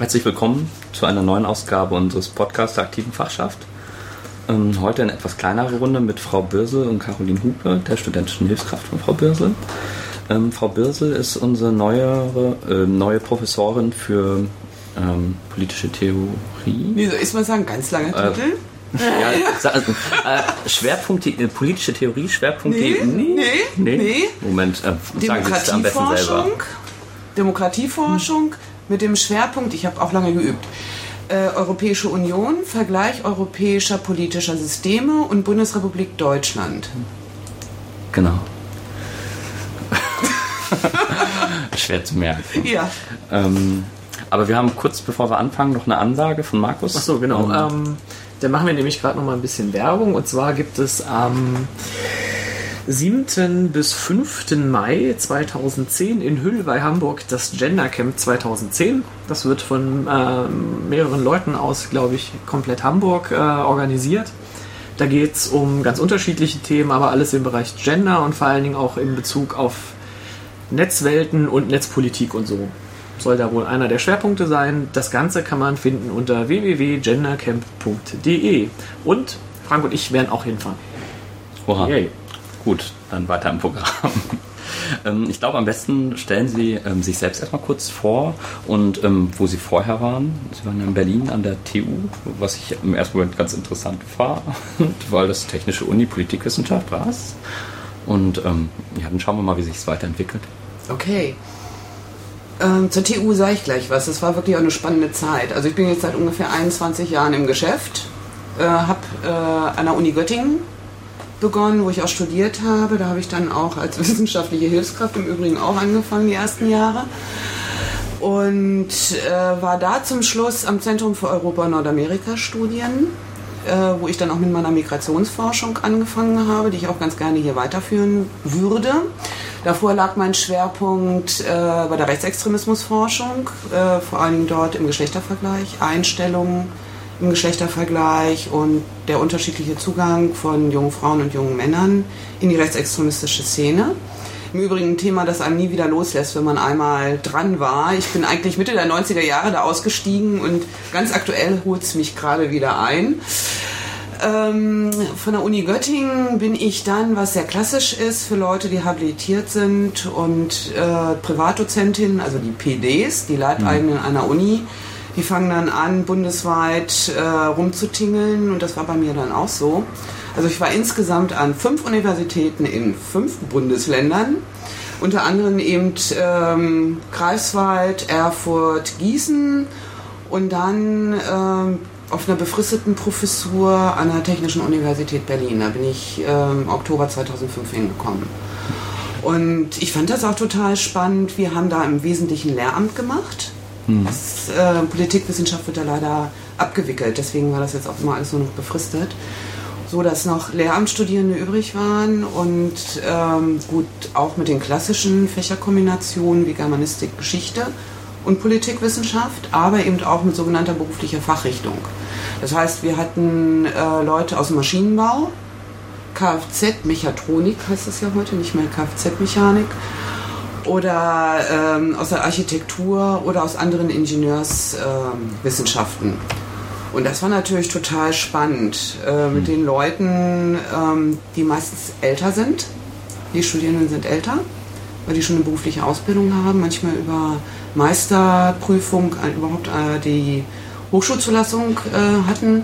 Herzlich willkommen zu einer neuen Ausgabe unseres Podcasts der aktiven Fachschaft. Ähm, heute eine etwas kleinere Runde mit Frau Birsel und Caroline Hupe, der studentischen Hilfskraft von Frau Birsel. Ähm, Frau Birsel ist unsere neuere, äh, neue Professorin für ähm, politische Theorie. Wie soll ich mal sagen? Ganz langer äh, Titel? Ja, also, äh, Schwerpunkt, äh, politische Theorie, Schwerpunkt. Nee, nee, nee, nee. Moment, äh, sagen Sie es am besten selber. Demokratieforschung. Mit dem Schwerpunkt, ich habe auch lange geübt, äh, Europäische Union, Vergleich europäischer politischer Systeme und Bundesrepublik Deutschland. Genau. Schwer zu merken. Ja. Ähm, aber wir haben kurz bevor wir anfangen noch eine Ansage von Markus. Ach so, genau. Um, ähm, da machen wir nämlich gerade noch mal ein bisschen Werbung. Und zwar gibt es am 7. bis 5. Mai 2010 in Hüll bei Hamburg das Gender Camp 2010. Das wird von äh, mehreren Leuten aus, glaube ich, komplett Hamburg äh, organisiert. Da geht es um ganz unterschiedliche Themen, aber alles im Bereich Gender und vor allen Dingen auch in Bezug auf Netzwelten und Netzpolitik und so. Soll da wohl einer der Schwerpunkte sein. Das Ganze kann man finden unter www.gendercamp.de. Und Frank und ich werden auch hinfahren. Oha. Yay. Gut, dann weiter im Programm. Ähm, ich glaube, am besten stellen Sie ähm, sich selbst erstmal kurz vor und ähm, wo Sie vorher waren. Sie waren in Berlin an der TU, was ich im ersten Moment ganz interessant fand, weil das Technische Uni Politikwissenschaft war. Und ja, dann schauen wir mal, wie sich es weiterentwickelt. Okay. Zur TU sage ich gleich was. Das war wirklich auch eine spannende Zeit. Also ich bin jetzt seit ungefähr 21 Jahren im Geschäft, äh, habe äh, an der Uni Göttingen begonnen, wo ich auch studiert habe. Da habe ich dann auch als wissenschaftliche Hilfskraft im Übrigen auch angefangen, die ersten Jahre. Und äh, war da zum Schluss am Zentrum für Europa- und Nordamerika-Studien, äh, wo ich dann auch mit meiner Migrationsforschung angefangen habe, die ich auch ganz gerne hier weiterführen würde. Davor lag mein Schwerpunkt äh, bei der Rechtsextremismusforschung, äh, vor Dingen dort im Geschlechtervergleich, Einstellungen im Geschlechtervergleich und der unterschiedliche Zugang von jungen Frauen und jungen Männern in die rechtsextremistische Szene. Im Übrigen ein Thema, das einem nie wieder loslässt, wenn man einmal dran war. Ich bin eigentlich Mitte der 90er Jahre da ausgestiegen und ganz aktuell holt es mich gerade wieder ein. Ähm, von der Uni Göttingen bin ich dann, was sehr klassisch ist für Leute, die habilitiert sind und äh, Privatdozentin, also die PDs, die Leibeigenen mhm. einer Uni, die fangen dann an, bundesweit äh, rumzutingeln und das war bei mir dann auch so. Also ich war insgesamt an fünf Universitäten in fünf Bundesländern, unter anderem eben ähm, Greifswald, Erfurt, Gießen und dann ähm, auf einer befristeten Professur an der Technischen Universität Berlin. Da bin ich ähm, Oktober 2005 hingekommen. Und ich fand das auch total spannend. Wir haben da im Wesentlichen Lehramt gemacht hm. Das, äh, Politikwissenschaft wird da leider abgewickelt, deswegen war das jetzt auch immer alles nur noch befristet. So dass noch Lehramtsstudierende übrig waren und ähm, gut auch mit den klassischen Fächerkombinationen wie Germanistik, Geschichte und Politikwissenschaft, aber eben auch mit sogenannter beruflicher Fachrichtung. Das heißt, wir hatten äh, Leute aus dem Maschinenbau, Kfz-Mechatronik heißt es ja heute, nicht mehr Kfz-Mechanik, oder ähm, aus der Architektur oder aus anderen Ingenieurswissenschaften. Ähm, und das war natürlich total spannend äh, mit mhm. den Leuten, ähm, die meistens älter sind. Die Studierenden sind älter, weil die schon eine berufliche Ausbildung haben, manchmal über Meisterprüfung äh, überhaupt äh, die Hochschulzulassung äh, hatten,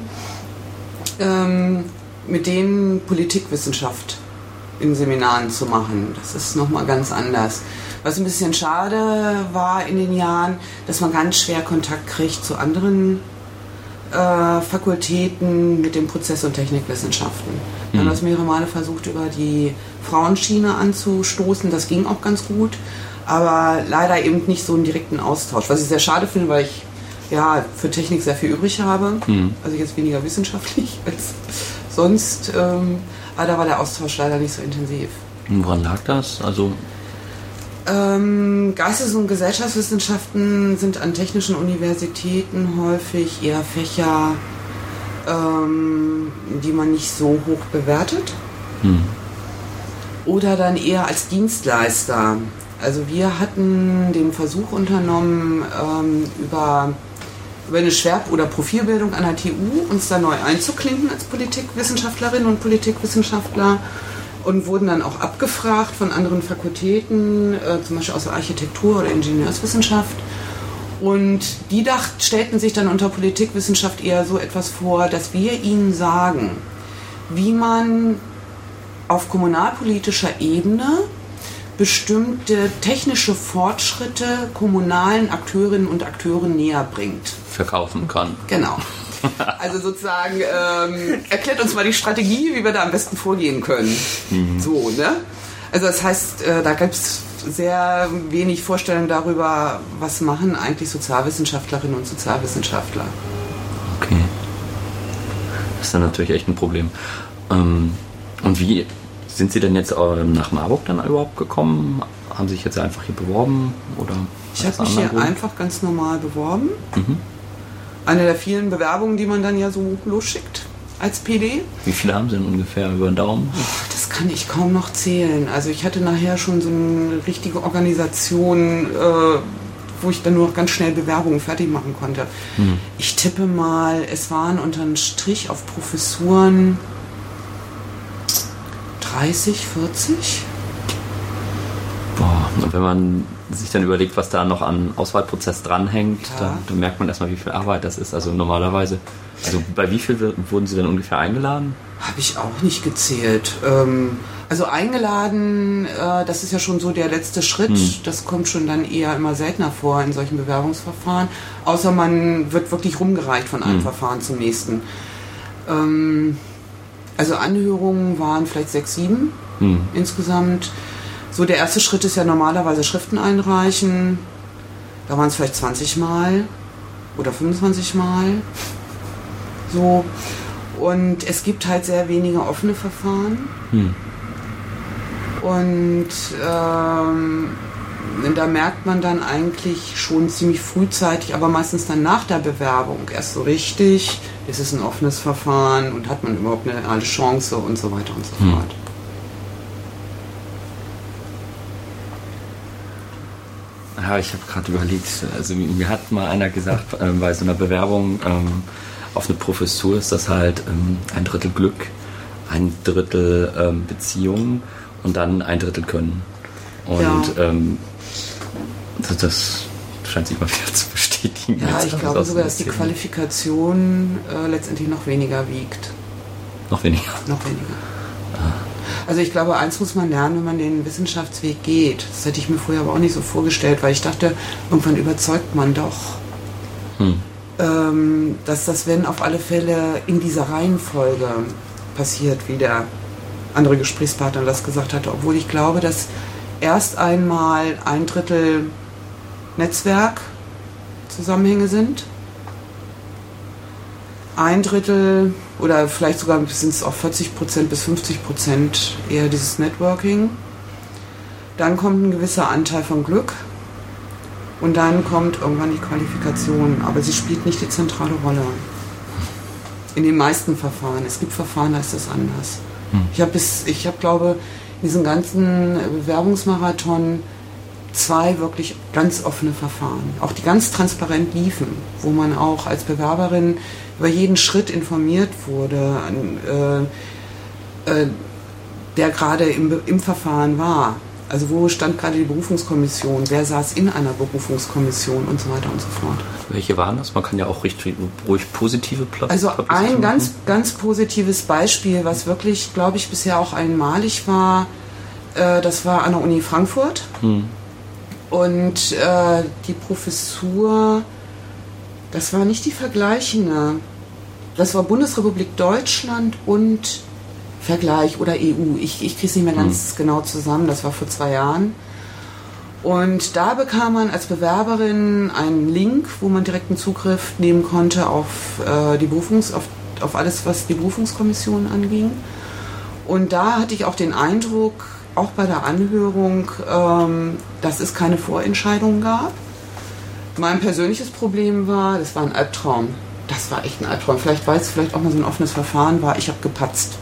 ähm, mit denen Politikwissenschaft in Seminaren zu machen. Das ist nochmal ganz anders. Was ein bisschen schade war in den Jahren, dass man ganz schwer Kontakt kriegt zu anderen äh, Fakultäten mit den Prozess- und Technikwissenschaften. Wir haben mhm. das mehrere Male versucht, über die Frauenschiene anzustoßen. Das ging auch ganz gut, aber leider eben nicht so einen direkten Austausch. Was ich sehr schade finde, weil ich ja für Technik sehr viel übrig habe. Mhm. Also jetzt weniger wissenschaftlich als sonst. Ähm, aber da war der Austausch leider nicht so intensiv. Woran lag das? Also ähm, Geistes- und Gesellschaftswissenschaften sind an technischen Universitäten häufig eher Fächer, ähm, die man nicht so hoch bewertet. Hm. Oder dann eher als Dienstleister. Also wir hatten den Versuch unternommen, ähm, über über eine Schwerp- oder Profilbildung an der TU uns da neu einzuklinken als Politikwissenschaftlerinnen und Politikwissenschaftler und wurden dann auch abgefragt von anderen Fakultäten, äh, zum Beispiel aus der Architektur oder Ingenieurswissenschaft. Und die dacht, stellten sich dann unter Politikwissenschaft eher so etwas vor, dass wir ihnen sagen, wie man auf kommunalpolitischer Ebene bestimmte technische Fortschritte kommunalen Akteurinnen und Akteuren näher bringt. Verkaufen kann. Genau. Also sozusagen ähm, erklärt uns mal die Strategie, wie wir da am besten vorgehen können. Mhm. So, ne? Also das heißt, äh, da gibt es sehr wenig Vorstellungen darüber, was machen eigentlich Sozialwissenschaftlerinnen und Sozialwissenschaftler. Okay. Das ist dann natürlich echt ein Problem. Ähm, und wie sind Sie denn jetzt ähm, nach Marburg dann überhaupt gekommen? Haben Sie sich jetzt einfach hier beworben? Oder ich habe mich hier einfach ganz normal beworben. Mhm. Eine der vielen Bewerbungen, die man dann ja so losschickt als PD. Wie viele haben Sie denn ungefähr über den Daumen? Das kann ich kaum noch zählen. Also ich hatte nachher schon so eine richtige Organisation, äh, wo ich dann nur noch ganz schnell Bewerbungen fertig machen konnte. Hm. Ich tippe mal, es waren unter einem Strich auf Professuren 30, 40. Boah, und wenn man sich dann überlegt, was da noch an Auswahlprozess dranhängt, ja. dann, dann, merkt man erstmal, wie viel Arbeit das ist. Also normalerweise, also bei wie viel wurden Sie denn ungefähr eingeladen? Habe ich auch nicht gezählt. Ähm, also eingeladen, äh, das ist ja schon so der letzte Schritt. Hm. Das kommt schon dann eher immer seltener vor in solchen Bewerbungsverfahren. Außer man wird wirklich rumgereicht von einem hm. Verfahren zum nächsten. Ähm, also Anhörungen waren vielleicht sechs, sieben hm. insgesamt. So, der erste Schritt ist ja normalerweise Schriften einreichen. Da waren es vielleicht 20 Mal oder 25 Mal. So. Und es gibt halt sehr wenige offene Verfahren. Hm. Und ähm, da merkt man dann eigentlich schon ziemlich frühzeitig, aber meistens dann nach der Bewerbung erst so richtig, ist es ein offenes Verfahren und hat man überhaupt eine reale Chance und so weiter und so hm. Ja, ich habe gerade überlegt, also mir hat mal einer gesagt, äh, bei so einer Bewerbung ähm, auf eine Professur ist das halt ähm, ein Drittel Glück, ein Drittel ähm, Beziehung und dann ein Drittel Können. Und ja. Ähm, das, das, scheint sich immer wieder zu bestätigen. Ja, ich glaube sogar, dass die Qualifikation äh, letztendlich noch weniger wiegt. Noch weniger? Noch weniger. Also ich glaube, eins muss man lernen, wenn man den Wissenschaftsweg geht. Das hätte ich mir vorher aber auch nicht so vorgestellt, weil ich dachte, irgendwann überzeugt man doch. Hm. Ähm, dass das, wenn auf alle Fälle in dieser Reihenfolge passiert, wie der andere Gesprächspartner das gesagt hatte, obwohl ich glaube, dass erst einmal ein Drittel Netzwerk Zusammenhänge sind ein Drittel oder vielleicht sogar sind es auch 40 Prozent bis 50 Prozent eher dieses Networking. Dann kommt ein gewisser Anteil von Glück und dann kommt irgendwann die Qualifikation, aber sie spielt nicht die zentrale Rolle. In den meisten Verfahren. Es gibt Verfahren, da ist das anders. Hm. Ich habe ich habe glaube, diesen ganzen Bewerbungsmarathon zwei wirklich ganz offene Verfahren, auch die ganz transparent liefen, wo man auch als Bewerberin über jeden Schritt informiert wurde, äh, äh, der gerade im, im Verfahren war. Also wo stand gerade die Berufungskommission, wer saß in einer Berufungskommission und so weiter und so fort. Welche waren das? Man kann ja auch richtig ruhig positive Platz. Also ein ganz, ganz positives Beispiel, was wirklich, glaube ich, bisher auch einmalig war, äh, das war an der Uni Frankfurt. Hm. Und äh, die Professur das war nicht die vergleichende. Das war Bundesrepublik Deutschland und Vergleich oder EU. Ich, ich kriege es nicht mehr ganz hm. genau zusammen. Das war vor zwei Jahren. Und da bekam man als Bewerberin einen Link, wo man direkten Zugriff nehmen konnte auf, äh, die Berufungs-, auf, auf alles, was die Berufungskommission anging. Und da hatte ich auch den Eindruck, auch bei der Anhörung, ähm, dass es keine Vorentscheidungen gab. Mein persönliches Problem war, das war ein Albtraum. Das war echt ein Albtraum. Vielleicht, weil es vielleicht auch mal so ein offenes Verfahren war, ich habe gepatzt.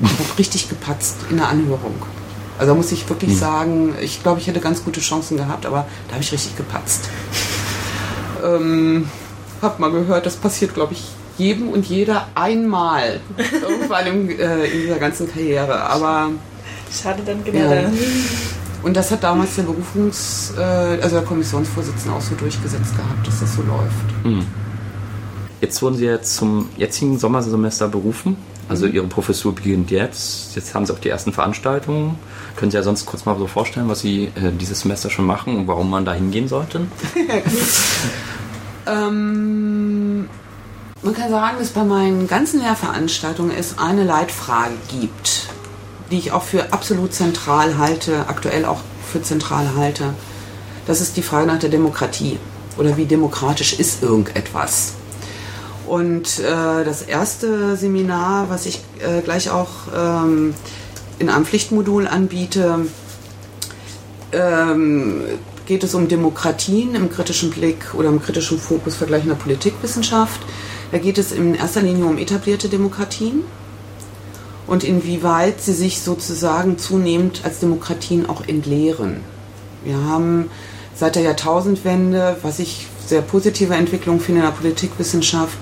Ich habe richtig gepatzt in der Anhörung. Also da muss ich wirklich mhm. sagen, ich glaube, ich hätte ganz gute Chancen gehabt, aber da habe ich richtig gepatzt. Ähm, habe mal gehört, das passiert, glaube ich, jedem und jeder einmal irgendwann im, äh, in dieser ganzen Karriere. Aber schade dann genau. Ja. Und das hat damals der Berufungs-, äh, also der Kommissionsvorsitzende auch so durchgesetzt gehabt, dass das so läuft. Hm. Jetzt wurden Sie jetzt zum jetzigen Sommersemester berufen. Also mhm. Ihre Professur beginnt jetzt. Jetzt haben Sie auch die ersten Veranstaltungen. Können Sie ja sonst kurz mal so vorstellen, was Sie äh, dieses Semester schon machen und warum man da hingehen sollte? ähm, man kann sagen, dass bei meinen ganzen Lehrveranstaltungen es eine Leitfrage gibt, die ich auch für absolut zentral halte, aktuell auch für zentral halte. Das ist die Frage nach der Demokratie oder wie demokratisch ist irgendetwas. Und äh, das erste Seminar, was ich äh, gleich auch ähm, in einem Pflichtmodul anbiete, ähm, geht es um Demokratien im kritischen Blick oder im kritischen Fokus vergleichender Politikwissenschaft. Da geht es in erster Linie um etablierte Demokratien und inwieweit sie sich sozusagen zunehmend als Demokratien auch entleeren. Wir haben seit der Jahrtausendwende, was ich sehr positive Entwicklung finde in der Politikwissenschaft,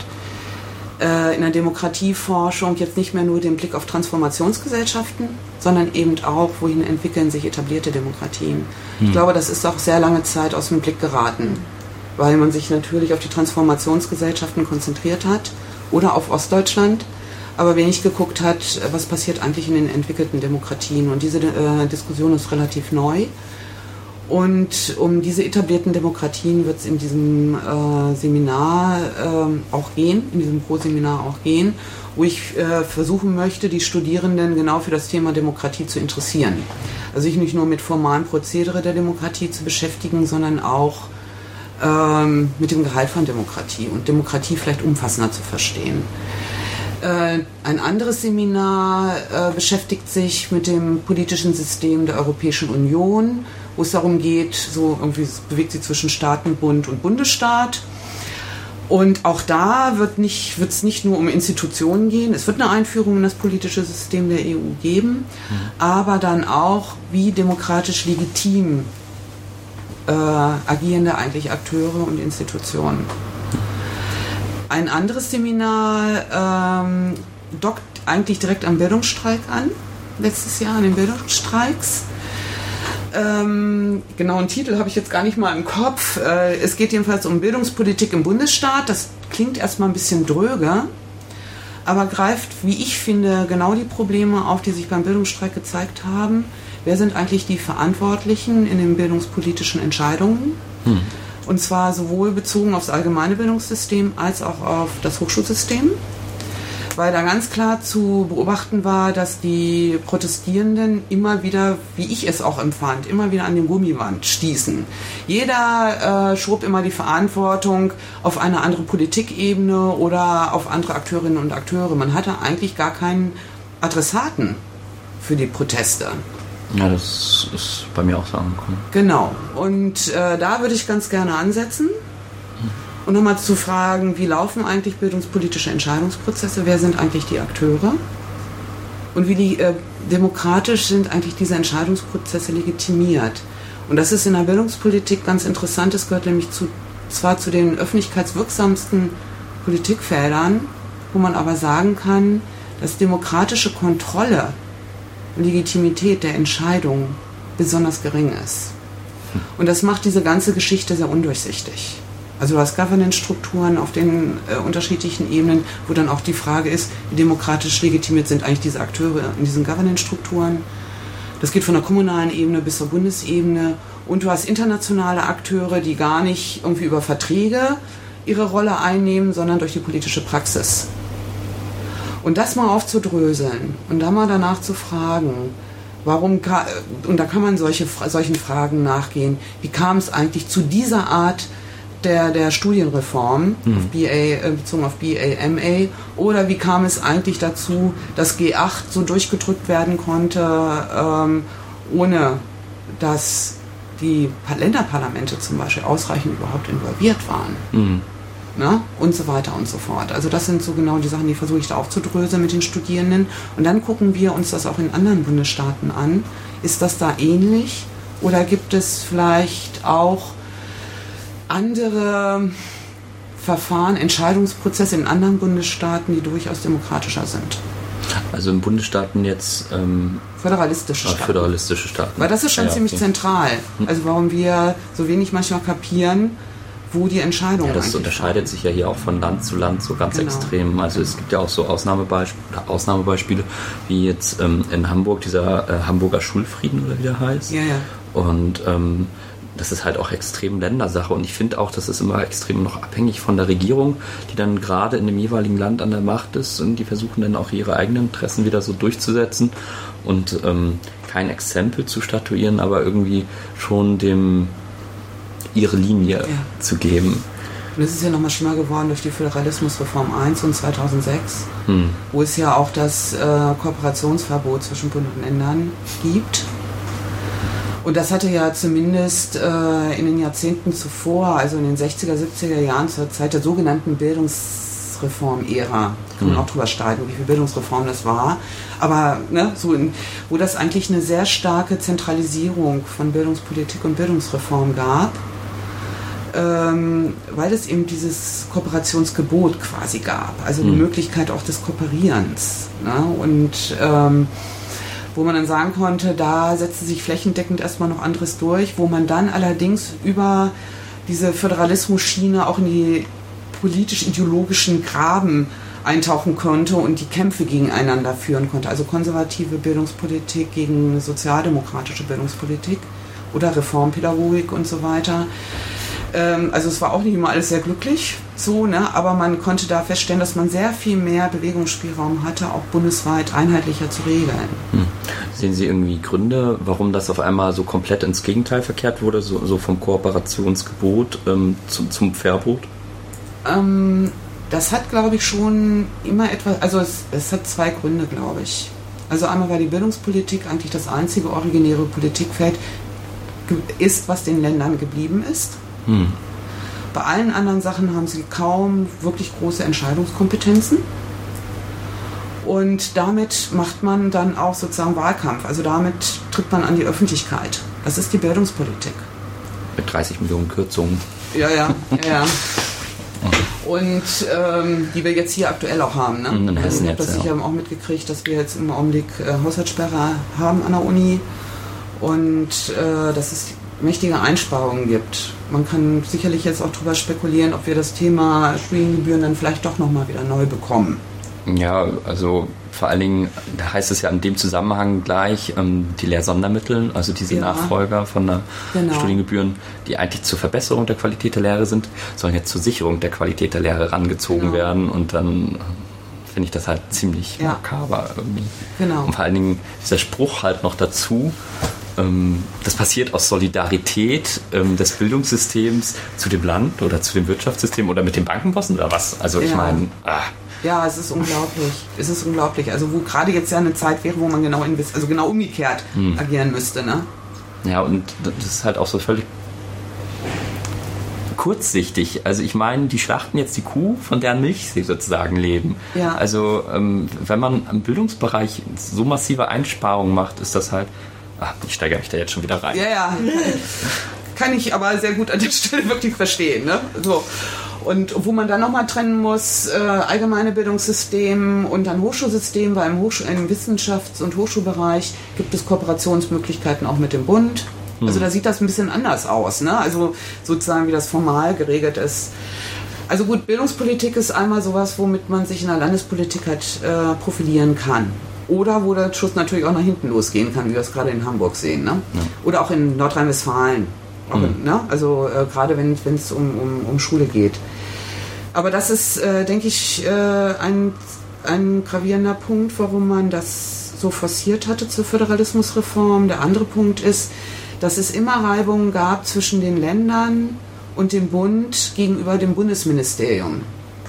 äh, in der Demokratieforschung jetzt nicht mehr nur den Blick auf Transformationsgesellschaften, sondern eben auch, wohin entwickeln sich etablierte Demokratien. Hm. Ich glaube, das ist auch sehr lange Zeit aus dem Blick geraten, weil man sich natürlich auf die Transformationsgesellschaften konzentriert hat oder auf Ostdeutschland, aber wenig geguckt hat, was passiert eigentlich in den entwickelten Demokratien. Und diese äh, Diskussion ist relativ neu. Und um diese etablierten Demokratien wird es in diesem äh, Seminar äh, auch gehen, in diesem Pro-Seminar auch gehen, wo ich äh, versuchen möchte, die Studierenden genau für das Thema Demokratie zu interessieren. Also sich nicht nur mit formalen Prozedere der Demokratie zu beschäftigen, sondern auch ähm, mit dem Gehalt von Demokratie und Demokratie vielleicht umfassender zu verstehen. Äh, ein anderes Seminar äh, beschäftigt sich mit dem politischen System der Europäischen Union wo es darum geht, so irgendwie bewegt sich zwischen Staatenbund und Bundesstaat. Und auch da wird es nicht, nicht nur um Institutionen gehen, es wird eine Einführung in das politische System der EU geben, mhm. aber dann auch, wie demokratisch legitim äh, agierende eigentlich Akteure und Institutionen. Ein anderes Seminar ähm, dockt eigentlich direkt am Bildungsstreik an, letztes Jahr an den Bildungsstreiks. Ähm, genauen Titel habe ich jetzt gar nicht mal im Kopf. Äh, es geht jedenfalls um Bildungspolitik im Bundesstaat. Das klingt erstmal ein bisschen dröger, aber greift, wie ich finde, genau die Probleme auf, die sich beim Bildungsstreik gezeigt haben. Wer sind eigentlich die Verantwortlichen in den bildungspolitischen Entscheidungen? Hm. Und zwar sowohl bezogen aufs allgemeine Bildungssystem als auch auf das Hochschulsystem weil da ganz klar zu beobachten war, dass die Protestierenden immer wieder, wie ich es auch empfand, immer wieder an den Gummiwand stießen. Jeder äh, schob immer die Verantwortung auf eine andere Politikebene oder auf andere Akteurinnen und Akteure. Man hatte eigentlich gar keinen Adressaten für die Proteste. Ja, das ist bei mir auch so angekommen. Genau. Und äh, da würde ich ganz gerne ansetzen. Und nochmal zu fragen, wie laufen eigentlich bildungspolitische Entscheidungsprozesse? Wer sind eigentlich die Akteure? Und wie äh, demokratisch sind eigentlich diese Entscheidungsprozesse legitimiert? Und das ist in der Bildungspolitik ganz interessant. Es gehört nämlich zu, zwar zu den öffentlichkeitswirksamsten Politikfeldern, wo man aber sagen kann, dass demokratische Kontrolle Legitimität der Entscheidung besonders gering ist. Und das macht diese ganze Geschichte sehr undurchsichtig. Also du hast Governance-Strukturen auf den äh, unterschiedlichen Ebenen, wo dann auch die Frage ist, wie demokratisch legitimiert sind eigentlich diese Akteure in diesen Governance-Strukturen. Das geht von der kommunalen Ebene bis zur Bundesebene. Und du hast internationale Akteure, die gar nicht irgendwie über Verträge ihre Rolle einnehmen, sondern durch die politische Praxis. Und das mal aufzudröseln und da mal danach zu fragen, warum, und da kann man solche, solchen Fragen nachgehen, wie kam es eigentlich zu dieser Art der, der Studienreform mhm. auf BA, äh, bezogen auf BAMA oder wie kam es eigentlich dazu, dass G8 so durchgedrückt werden konnte, ähm, ohne dass die Länderparlamente zum Beispiel ausreichend überhaupt involviert waren. Mhm. Ne? Und so weiter und so fort. Also das sind so genau die Sachen, die versuche ich da aufzudröseln mit den Studierenden. Und dann gucken wir uns das auch in anderen Bundesstaaten an. Ist das da ähnlich? Oder gibt es vielleicht auch andere Verfahren, Entscheidungsprozesse in anderen Bundesstaaten, die durchaus demokratischer sind. Also in Bundesstaaten jetzt ähm, Föderalistische ah, Staaten. föderalistische Staaten. Weil das ist schon Ja, ziemlich okay. Hm. zentral. Also warum wir so wenig manchmal kapieren, wo die Entscheidungen Ja, das unterscheidet sich ja hier auch von Land zu Land so ganz Genau. extrem. Also es gibt ja auch so Ausnahmebeispiele, Ausnahmebeispiele wie jetzt ähm, in Hamburg dieser äh, Hamburger Schulfrieden oder wie der heißt. Ja, ja. Und ähm, das ist halt auch extrem Ländersache. Und ich finde auch, das ist immer extrem noch abhängig von der Regierung, die dann gerade in dem jeweiligen Land an der Macht ist und die versuchen dann auch ihre eigenen Interessen wieder so durchzusetzen und ähm, kein Exempel zu statuieren, aber irgendwie schon dem ihre Linie Ja. zu geben. Und es ist ja nochmal schlimmer geworden durch die Föderalismusreform 1 und 2006, Hm. wo es ja auch das äh, Kooperationsverbot zwischen Bund und Ländern gibt. Und das hatte ja zumindest äh, in den Jahrzehnten zuvor, also in den 60er, 70er Jahren zur Zeit der sogenannten Bildungsreform-Ära, kann man Mhm. auch drüber streiten, wie viel Bildungsreform das war, aber ne, so in, wo das eigentlich eine sehr starke Zentralisierung von Bildungspolitik und Bildungsreform gab ähm, weil es eben dieses Kooperationsgebot quasi gab, also die Mhm. Möglichkeit auch des Kooperierens. Ne? Und ähm, wo man dann sagen konnte, da setzte sich flächendeckend erstmal noch anderes durch, wo man dann allerdings über diese Föderalismus-Schiene auch in die politisch-ideologischen Graben eintauchen konnte und die Kämpfe gegeneinander führen konnte. Also konservative Bildungspolitik gegen sozialdemokratische Bildungspolitik oder Reformpädagogik und so weiter. Ähm, also es war auch nicht immer alles sehr glücklich, so, ne? aber man konnte da feststellen, dass man sehr viel mehr Bewegungsspielraum hatte, auch bundesweit einheitlicher zu regeln. Hm. Sehen Sie irgendwie Gründe, warum das auf einmal so komplett ins Gegenteil verkehrt wurde, so, so vom Kooperationsgebot ähm, zum, zum Verbot? Ähm, das hat, glaube ich, schon immer etwas, also es, es hat zwei Gründe, glaube ich. Also einmal war die Bildungspolitik eigentlich das einzige originäre Politikfeld ist, was den Ländern geblieben ist. Hm. Bei allen anderen Sachen haben sie kaum wirklich große Entscheidungskompetenzen. Und damit macht man dann auch sozusagen Wahlkampf. Also damit tritt man an die Öffentlichkeit. Das ist die Bildungspolitik. Mit 30 Millionen Kürzungen. Ja, ja, ja. Und ähm, die wir jetzt hier aktuell auch haben. Ne? Mhm, Hessen ich habe das jetzt, ja. sicher auch mitgekriegt, dass wir jetzt im Augenblick äh, Haushaltssperre haben an der Uni und äh, dass es mächtige Einsparungen gibt. Man kann sicherlich jetzt auch darüber spekulieren, ob wir das Thema Studiengebühren dann vielleicht doch nochmal wieder neu bekommen. Ja, also vor allen Dingen, da heißt es ja in dem Zusammenhang gleich, ähm, die Lehrsondermittel, also diese Ja. Nachfolger von der Genau. Studiengebühren, die eigentlich zur Verbesserung der Qualität der Lehre sind, sollen jetzt zur Sicherung der Qualität der Lehre rangezogen Genau. werden und dann finde ich das halt ziemlich Ja. makaber irgendwie. Genau. Und vor allen Dingen dieser Spruch halt noch dazu, das passiert aus Solidarität ähm, des Bildungssystems zu dem Land oder zu dem Wirtschaftssystem oder mit den Bankenbossen oder was. Also ich Ja. meine, ah, Ja, es ist unglaublich. Es ist unglaublich. Also wo gerade jetzt ja eine Zeit wäre, wo man genau invest also genau umgekehrt Hm. agieren müsste, ne? Ja, und das ist halt auch so völlig kurzsichtig. Also ich meine, die schlachten jetzt die Kuh, von deren Milch sie sozusagen leben. Ja. Also ähm, wenn man im Bildungsbereich so massive Einsparungen macht, ist das halt... Ach, ich steigere mich da jetzt schon wieder rein. Ja, ja. Kann ich aber sehr gut an der Stelle wirklich verstehen. Ne? So. Und wo man dann nochmal trennen muss, äh, allgemeine Bildungssystem und dann Hochschulsystem, weil im, Hochsch im Wissenschafts- und Hochschulbereich gibt es Kooperationsmöglichkeiten auch mit dem Bund. Also da sieht das ein bisschen anders aus. Ne? Also sozusagen, wie das formal geregelt ist. Also gut, Bildungspolitik ist einmal sowas, womit man sich in der Landespolitik halt äh, profilieren kann. Oder wo der Schuss natürlich auch nach hinten losgehen kann, wie wir es gerade in Hamburg sehen. Ne? Oder auch in Nordrhein-Westfalen. In- Ne? Also äh, gerade wenn es um, um, um Schule geht. Aber das ist, äh, denke ich, äh, ein, ein gravierender Punkt, warum man das so forciert hatte zur Föderalismusreform. Der andere Punkt ist, dass es immer Reibungen gab zwischen den Ländern und dem Bund gegenüber dem Bundesministerium,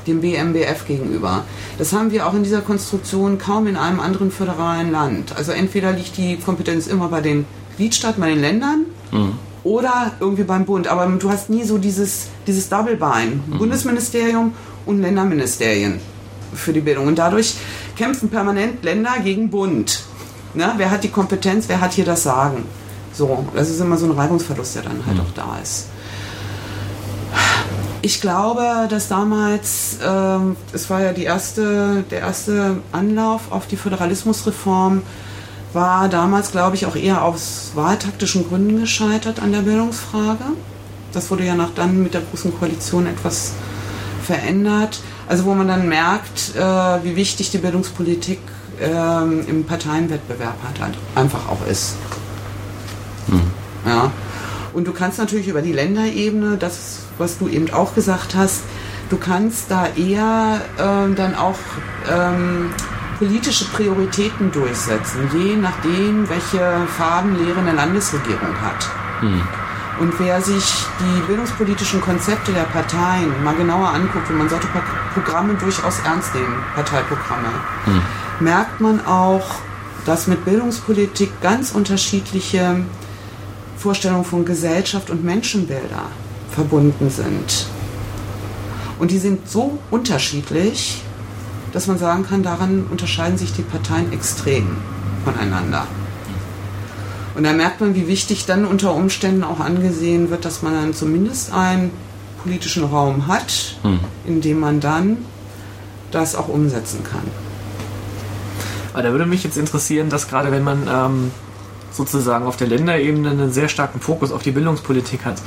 dem BMBF gegenüber. Das haben wir auch in dieser Konstruktion kaum in einem anderen föderalen Land. Also entweder liegt die Kompetenz immer bei den Gliedstaaten, bei den Ländern oder irgendwie beim Bund. Aber du hast nie so dieses, dieses Double-Bein. Bundesministerium und Länderministerien für die Bildung. Und dadurch kämpfen permanent Länder gegen Bund. Ne? Wer hat die Kompetenz, wer hat hier das Sagen? So, das ist immer so ein Reibungsverlust, der dann halt auch da ist. Ich glaube, dass damals, ähm, es war ja die erste, der erste Anlauf auf die Föderalismusreform, war damals, glaube ich, auch eher aus wahltaktischen Gründen gescheitert an der Bildungsfrage. Das wurde ja nach dann mit der Großen Koalition etwas verändert. Also wo man dann merkt, äh, wie wichtig die Bildungspolitik ähm, im Parteienwettbewerb hat, halt einfach auch ist. Ja. Und du kannst natürlich über die Länderebene, das, was du eben auch gesagt hast, du kannst da eher ähm, dann auch ähm, politische Prioritäten durchsetzen, je nachdem, welche Farbenlehre eine Landesregierung hat. Und wer sich die bildungspolitischen Konzepte der Parteien mal genauer anguckt, und man sollte Pro- Programme durchaus ernst nehmen, Parteiprogramme, merkt man auch, dass mit Bildungspolitik ganz unterschiedliche Vorstellungen von Gesellschaft und Menschenbilder verbunden sind. Und die sind so unterschiedlich, dass man sagen kann, daran unterscheiden sich die Parteien extrem voneinander. Und da merkt man, wie wichtig dann unter Umständen auch angesehen wird, dass man dann zumindest einen politischen Raum hat, in dem man dann das auch umsetzen kann. Aber da würde mich jetzt interessieren, dass gerade wenn man ähm, sozusagen auf der Länderebene einen sehr starken Fokus auf die Bildungspolitik hat,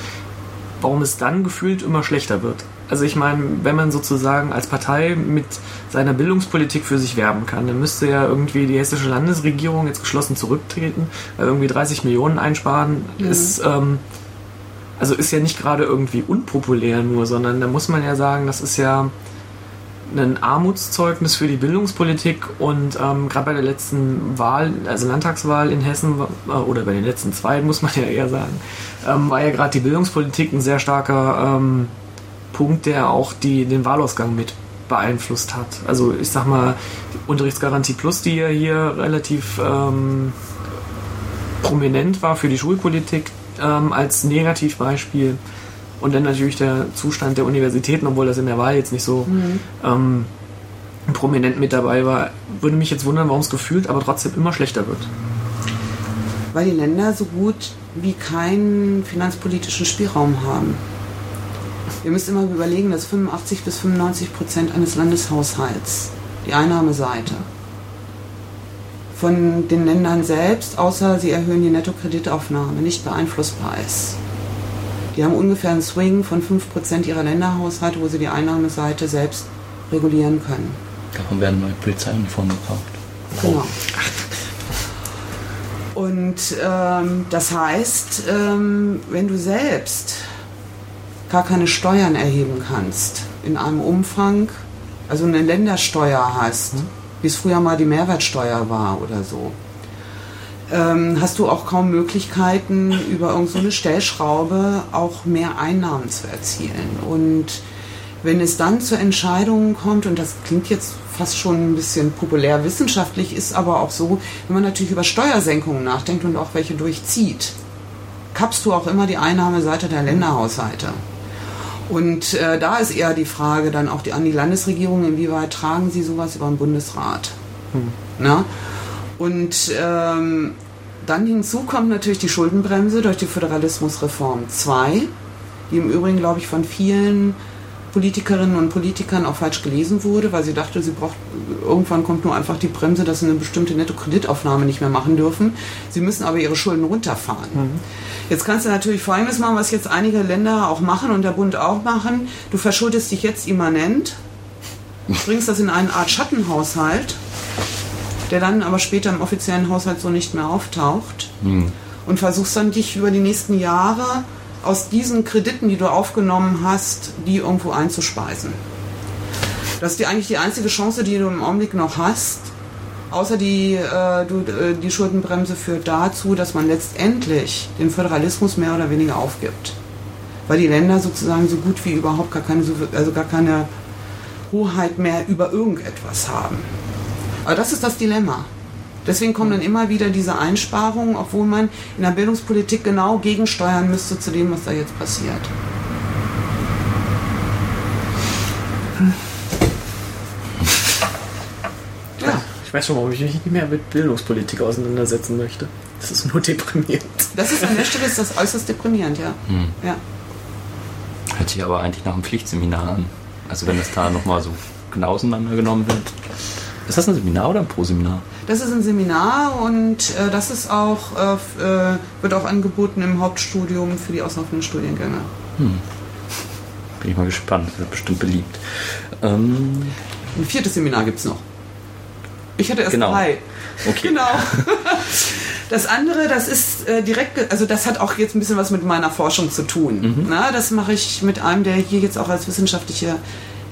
warum es dann gefühlt immer schlechter wird. Also ich meine, wenn man sozusagen als Partei mit seiner Bildungspolitik für sich werben kann, dann müsste ja irgendwie die hessische Landesregierung jetzt geschlossen zurücktreten, weil irgendwie 30 Millionen einsparen ist, ähm, also ist ja nicht gerade irgendwie unpopulär nur, sondern da muss man ja sagen, das ist ja ein Armutszeugnis für die Bildungspolitik und ähm, gerade bei der letzten Wahl, also Landtagswahl in Hessen, äh, oder bei den letzten zwei, muss man ja eher sagen, ähm, war ja gerade die Bildungspolitik ein sehr starker ähm, Punkt, der auch die, den Wahlausgang mit beeinflusst hat. Also ich sag mal, die Unterrichtsgarantie Plus, die ja hier relativ ähm, prominent war für die Schulpolitik ähm, als Negativbeispiel. Und dann natürlich der Zustand der Universitäten, obwohl das in der Wahl jetzt nicht so ähm, prominent mit dabei war, würde mich jetzt wundern, warum es gefühlt, aber trotzdem immer schlechter wird. Weil die Länder so gut wie keinen finanzpolitischen Spielraum haben. Ihr müsst immer überlegen, dass 85 bis 95 Prozent eines Landeshaushalts die Einnahmeseite von den Ländern selbst, außer sie erhöhen die Nettokreditaufnahme, nicht beeinflussbar ist. Die haben ungefähr einen Swing von 5 Prozent ihrer Länderhaushalte, wo sie die Einnahmeseite selbst regulieren können. Davon werden neue Polizeiuniformen gekauft. Genau. Und ähm, das heißt, ähm, wenn du selbst gar keine Steuern erheben kannst in einem Umfang, also eine Ländersteuer hast, wie es früher mal die Mehrwertsteuer war oder so, ähm, hast du auch kaum Möglichkeiten, über irgendeine so Stellschraube auch mehr Einnahmen zu erzielen. Und wenn es dann zu Entscheidungen kommt, und das klingt jetzt fast schon ein bisschen populär wissenschaftlich, ist aber auch so, wenn man natürlich über Steuersenkungen nachdenkt und auch welche durchzieht, kappst du auch immer die Einnahmeseite der Länderhaushalte. Und äh, da ist eher die Frage dann auch die, an die Landesregierung, inwieweit tragen sie sowas über den Bundesrat. Na? Und ähm, dann hinzu kommt natürlich die Schuldenbremse durch die Föderalismusreform 2, die im Übrigen, glaube ich, von vielen Politikerinnen und Politikern auch falsch gelesen wurde, weil sie dachte, sie braucht irgendwann kommt nur einfach die Bremse, dass sie eine bestimmte Nettokreditaufnahme nicht mehr machen dürfen. Sie müssen aber ihre Schulden runterfahren. Jetzt kannst du natürlich Folgendes machen, was jetzt einige Länder auch machen und der Bund auch machen. Du verschuldest dich jetzt immanent, bringst das in eine Art Schattenhaushalt, der dann aber später im offiziellen Haushalt so nicht mehr auftaucht und versuchst dann dich über die nächsten Jahre aus diesen Krediten, die du aufgenommen hast, die irgendwo einzuspeisen. Das ist die, eigentlich die einzige Chance, die du im Augenblick noch hast. Außer die, äh, du, äh, die Schuldenbremse führt dazu, dass man letztendlich den Föderalismus mehr oder weniger aufgibt. Weil die Länder sozusagen so gut wie überhaupt gar keine, also gar keine Hoheit mehr über irgendetwas haben. Aber das ist das Dilemma. Deswegen kommen dann immer wieder diese Einsparungen, obwohl man in der Bildungspolitik genau gegensteuern müsste zu dem, was da jetzt passiert. Ja, Ich weiß schon, warum ich mich nicht mehr mit Bildungspolitik auseinandersetzen möchte. Das ist nur deprimierend. das ist an der Stelle ist das äußerst deprimierend, ja. ja. Hört sich aber eigentlich nach einem Pflichtseminar an. Also wenn das da nochmal so genau auseinandergenommen wird. Ist das ein Seminar oder ein Proseminar? Das ist ein Seminar und äh, das ist auch, äh, äh, wird auch angeboten im Hauptstudium für die auslaufenden Studiengänge. Bin ich mal gespannt. Wird bestimmt beliebt. Ähm, Ein viertes Seminar gibt es noch. Ich hatte erst Genau. drei. okay. Genau. Das andere, das ist äh, direkt, also das hat auch jetzt ein bisschen was mit meiner Forschung zu tun. Na, das mache ich mit einem, der hier jetzt auch als wissenschaftliche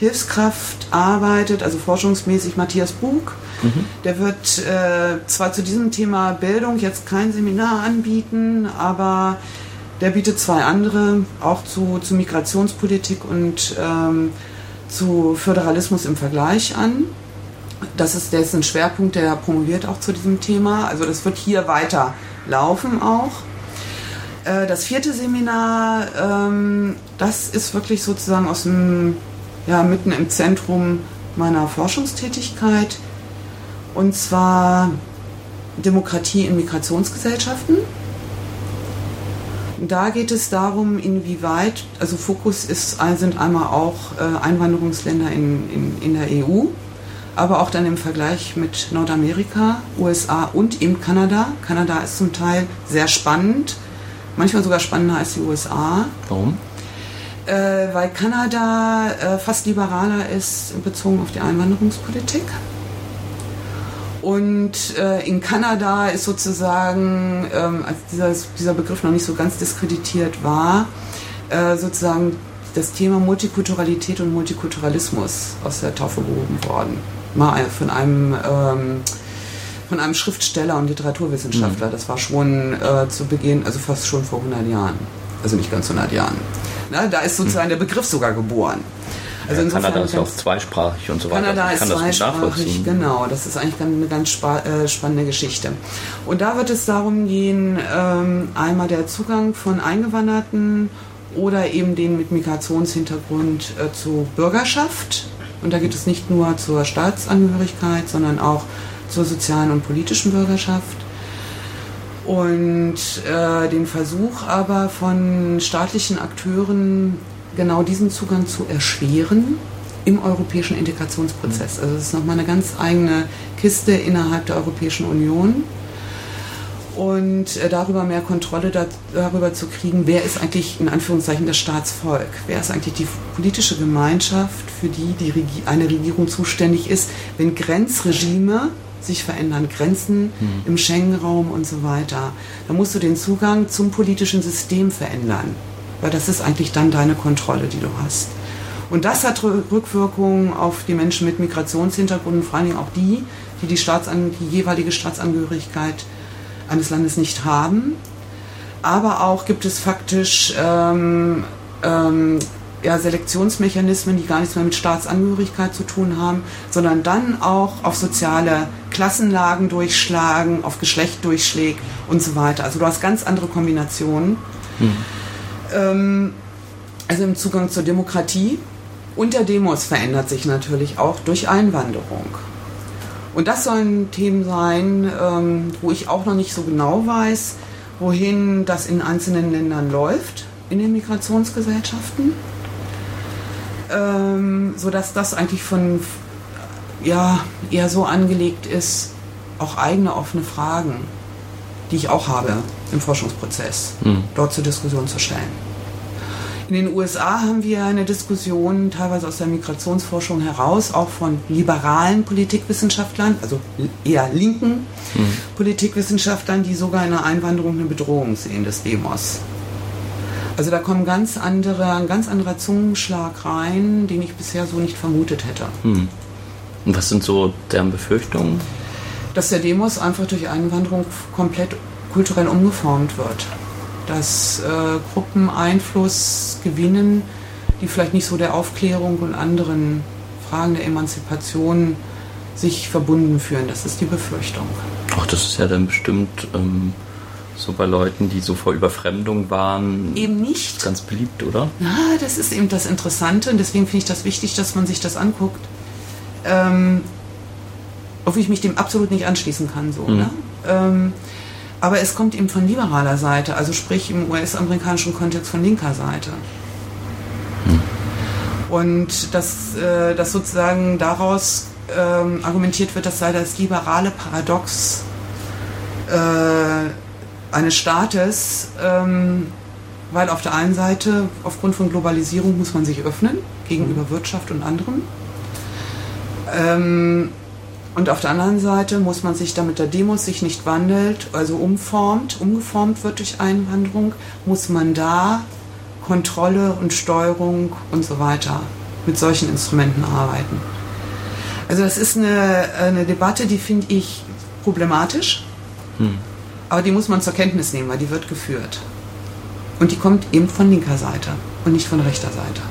Hilfskraft arbeitet, also forschungsmäßig Matthias Bug. Der wird äh, zwar zu diesem Thema Bildung jetzt kein Seminar anbieten, aber der bietet zwei andere, auch zu, zu Migrationspolitik und ähm, zu Föderalismus im Vergleich an. Das ist, der ist ein Schwerpunkt, der promoviert auch zu diesem Thema. Also das wird hier weiter laufen auch. Äh, Das vierte Seminar, ähm, das ist wirklich sozusagen aus dem, ja, mitten im Zentrum meiner Forschungstätigkeit. Und zwar Demokratie in Migrationsgesellschaften. Da geht es darum, inwieweit, also Fokus ist, sind einmal auch äh, Einwanderungsländer in, in, in der EU, aber auch dann im Vergleich mit Nordamerika, USA und eben Kanada. Kanada ist zum Teil sehr spannend, manchmal sogar spannender als die USA, Warum? Äh, weil Kanada äh, fast liberaler ist bezogen auf die Einwanderungspolitik. Und äh, in Kanada ist sozusagen, ähm, als dieser, dieser Begriff noch nicht so ganz diskreditiert war, äh, sozusagen das Thema Multikulturalität und Multikulturalismus aus der Taufe gehoben worden. Mal von einem, ähm, von einem Schriftsteller und Literaturwissenschaftler. Das war schon äh, zu Beginn, also fast schon vor 100 Jahren. Also nicht ganz 100 Jahren. Na, da ist sozusagen der Begriff sogar geboren. Also ja, Kanada ist ja auch zweisprachig und so weiter. Kanada Ich ist zweisprachig, genau. Das ist eigentlich eine ganz spa äh, spannende Geschichte. Und da wird es darum gehen, ähm, einmal der Zugang von Eingewanderten oder eben den mit Migrationshintergrund äh, zu Bürgerschaft. Und da geht es nicht nur zur Staatsangehörigkeit, sondern auch zur sozialen und politischen Bürgerschaft. Und äh, den Versuch aber von staatlichen Akteuren genau diesen Zugang zu erschweren im europäischen Integrationsprozess. Also das ist nochmal eine ganz eigene Kiste innerhalb der Europäischen Union. Und äh, darüber mehr Kontrolle da, darüber zu kriegen, wer ist eigentlich in Anführungszeichen das Staatsvolk? Wer ist eigentlich die politische Gemeinschaft, für die, die Regi eine Regierung zuständig ist, wenn Grenzregime sich verändern, Grenzen im Schengen-Raum und so weiter. Da musst du den Zugang zum politischen System verändern, weil das ist eigentlich dann deine Kontrolle, die du hast. Und das hat Rü- Rückwirkungen auf die Menschen mit Migrationshintergrund und vor allen Dingen auch die, die die, Staatsan die jeweilige Staatsangehörigkeit eines Landes nicht haben. Aber auch gibt es faktisch ähm, ähm, ja, Selektionsmechanismen, die gar nichts mehr mit Staatsangehörigkeit zu tun haben, sondern dann auch auf soziale Klassenlagen durchschlagen, auf Geschlecht durchschlägt und so weiter. Also du hast ganz andere Kombinationen. Ähm, also im Zugang zur Demokratie und der Demos verändert sich natürlich auch durch Einwanderung. Und das sollen Themen sein, ähm, wo ich auch noch nicht so genau weiß, wohin das in einzelnen Ländern läuft, in den Migrationsgesellschaften. Ähm, sodass das eigentlich von ja, eher so angelegt ist, auch eigene offene Fragen, die ich auch habe im Forschungsprozess, dort zur Diskussion zu stellen. In den USA haben wir eine Diskussion teilweise aus der Migrationsforschung heraus, auch von liberalen Politikwissenschaftlern, also eher linken Politikwissenschaftlern, die sogar in der Einwanderung eine Bedrohung sehen des Demos. Also da kommt ganz andere, ein ganz anderer Zungenschlag rein, den ich bisher so nicht vermutet hätte. Und was sind so deren Befürchtungen? Dass der Demos einfach durch Einwanderung komplett kulturell umgeformt wird. Dass äh, Gruppen Einfluss gewinnen, die vielleicht nicht so der Aufklärung und anderen Fragen der Emanzipation sich verbunden fühlen. Das ist die Befürchtung. Ach, das ist ja dann bestimmt ähm, so bei Leuten, die so vor Überfremdung waren, Eben nicht. ganz beliebt, oder? Ja, das ist eben das Interessante und deswegen finde ich das wichtig, dass man sich das anguckt. Ähm, obwohl ich mich dem absolut nicht anschließen kann. So, ne? ähm, aber es kommt eben von liberaler Seite, also sprich im US-amerikanischen Kontext von linker Seite. Und dass, äh, dass sozusagen daraus ähm, argumentiert wird, das sei das liberale Paradox äh, eines Staates, ähm, weil auf der einen Seite aufgrund von Globalisierung muss man sich öffnen gegenüber Wirtschaft und anderem. Ähm, und auf der anderen Seite muss man sich, damit der Demos sich nicht wandelt, also umformt, umgeformt wird durch Einwanderung, muss man da Kontrolle und Steuerung und so weiter mit solchen Instrumenten arbeiten. Also das ist eine, eine Debatte, die finde ich problematisch, hm. Aber die muss man zur Kenntnis nehmen, weil die wird geführt. Und die kommt eben von linker Seite und nicht von rechter Seite.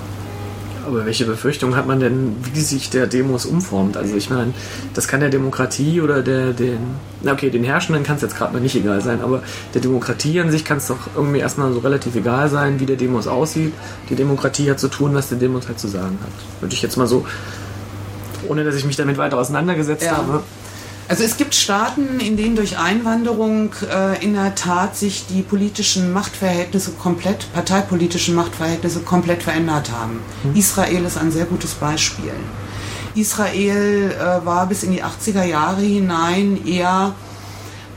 Aber welche Befürchtungen hat man denn, wie sich der Demos umformt? Also ich meine, das kann der Demokratie oder der, den, na okay, den Herrschenden kann es jetzt gerade mal nicht egal sein, aber der Demokratie an sich kann es doch irgendwie erstmal so relativ egal sein, wie der Demos aussieht. Die Demokratie hat zu tun, was der Demos halt zu sagen hat. Würde ich jetzt mal so, ohne dass ich mich damit weiter auseinandergesetzt ja. habe, also es gibt Staaten, in denen durch Einwanderung äh, in der Tat sich die politischen Machtverhältnisse komplett, parteipolitischen Machtverhältnisse komplett verändert haben. Mhm. Israel ist ein sehr gutes Beispiel. Israel äh, war bis in die 80er Jahre hinein eher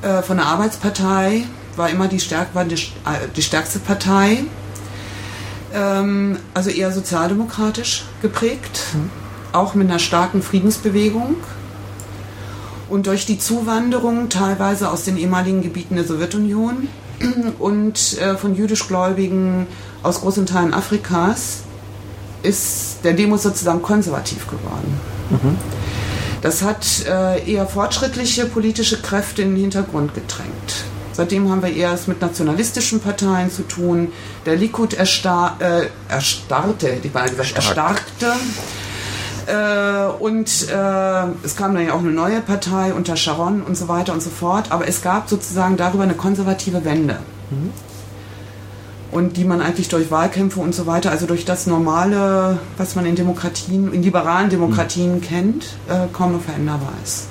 äh, von der Arbeitspartei, war immer die, stärk, war die, äh, die stärkste Partei, ähm, also eher sozialdemokratisch geprägt, mhm. auch mit einer starken Friedensbewegung und durch die Zuwanderung teilweise aus den ehemaligen Gebieten der Sowjetunion und äh, von jüdischgläubigen aus großen Teilen Afrikas ist der Demos sozusagen konservativ geworden. Mhm. Das hat äh, eher fortschrittliche politische Kräfte in den Hintergrund gedrängt. Seitdem haben wir eher es mit nationalistischen Parteien zu tun. Der Likud erstar äh, erstarrte, die gesagt, erstarkte äh, und äh, es kam dann ja auch eine neue Partei unter Sharon und so weiter und so fort. Aber es gab sozusagen darüber eine konservative Wende. Mhm. Und die man eigentlich durch Wahlkämpfe und so weiter, also durch das Normale, was man in Demokratien, in liberalen Demokratien mhm. kennt, äh, kaum noch veränderbar ist.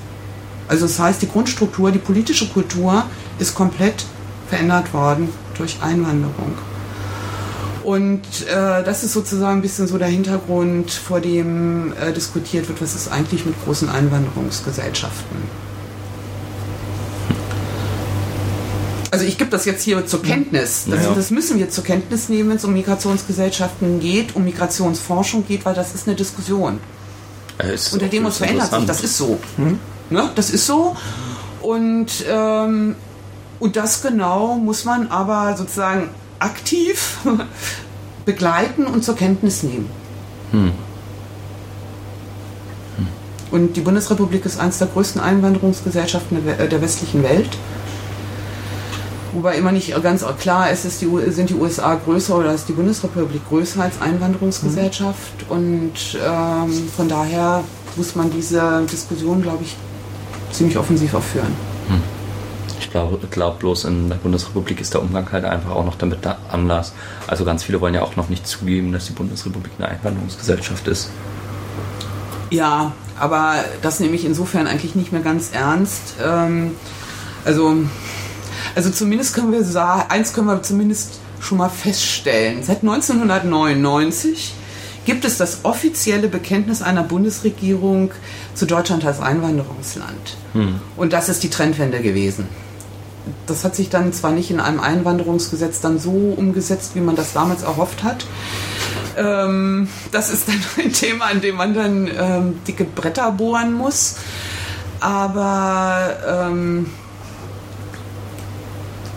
Also das heißt, die Grundstruktur, die politische Kultur ist komplett verändert worden durch Einwanderung. Und äh, das ist sozusagen ein bisschen so der Hintergrund, vor dem äh, diskutiert wird, was ist eigentlich mit großen Einwanderungsgesellschaften. Also ich gebe das jetzt hier zur Kenntnis. Das, ja. das müssen wir zur Kenntnis nehmen, wenn es um Migrationsgesellschaften geht, um Migrationsforschung geht, weil das ist eine Diskussion. Und der Demos verändert sich, das ist so. Hm? Ne? Das ist so. Und, ähm, und das genau muss man aber sozusagen aktiv begleiten und zur Kenntnis nehmen. Hm. Hm. Und die Bundesrepublik ist eines der größten Einwanderungsgesellschaften der westlichen Welt. Wobei immer nicht ganz klar ist, ist die, sind die USA größer oder ist die Bundesrepublik größer als Einwanderungsgesellschaft. Mhm. Und ähm, von daher muss man diese Diskussion, glaube ich, ziemlich offensiv auch führen. Mhm glaube glaub bloß in der Bundesrepublik ist der Umgang halt einfach auch noch damit da anders. Also ganz viele wollen ja auch noch nicht zugeben, dass die Bundesrepublik eine Einwanderungsgesellschaft ist. Ja, aber das nehme ich insofern eigentlich nicht mehr ganz ernst. Ähm, also, also zumindest können wir sagen, eins können wir zumindest schon mal feststellen. Seit 1999 gibt es das offizielle Bekenntnis einer Bundesregierung zu Deutschland als Einwanderungsland. Hm. Und das ist die Trendwende gewesen das hat sich dann zwar nicht in einem Einwanderungsgesetz dann so umgesetzt, wie man das damals erhofft hat. Ähm, das ist dann ein Thema, an dem man dann ähm, dicke Bretter bohren muss. Aber ähm,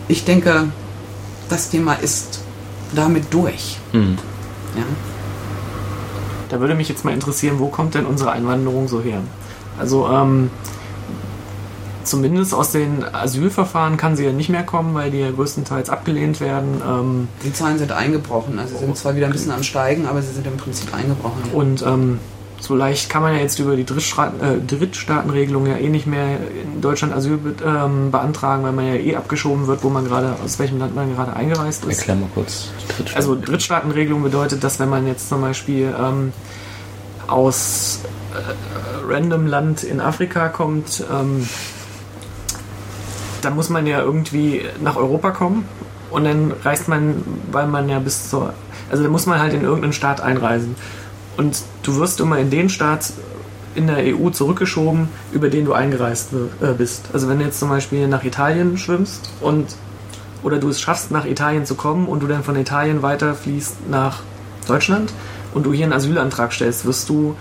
ich denke, das Thema ist damit durch. Mhm. Ja. Da würde mich jetzt mal interessieren, wo kommt denn unsere Einwanderung so her? Also ähm, zumindest aus den Asylverfahren kann sie ja nicht mehr kommen, weil die ja größtenteils abgelehnt werden. Ähm die Zahlen sind eingebrochen. Also sie sind zwar wieder ein bisschen am Steigen, aber sie sind im Prinzip eingebrochen. Und ähm, so leicht kann man ja jetzt über die Drittstaaten, äh, Drittstaatenregelung ja eh nicht mehr in Deutschland Asyl be ähm, beantragen, weil man ja eh abgeschoben wird, wo man gerade, aus welchem Land man gerade eingereist ist. Erklär mal kurz. Drittstaaten. Also Drittstaatenregelung bedeutet, dass wenn man jetzt zum Beispiel ähm, aus äh, random Land in Afrika kommt, ähm, dann muss man ja irgendwie nach Europa kommen und dann reist man, weil man ja bis zur, also dann muss man halt in irgendeinen Staat einreisen. Und du wirst immer in den Staat in der EU zurückgeschoben, über den du eingereist äh, bist. Also wenn du jetzt zum Beispiel nach Italien schwimmst und oder du es schaffst, nach Italien zu kommen und du dann von Italien weiterfließt nach Deutschland und du hier einen Asylantrag stellst, wirst du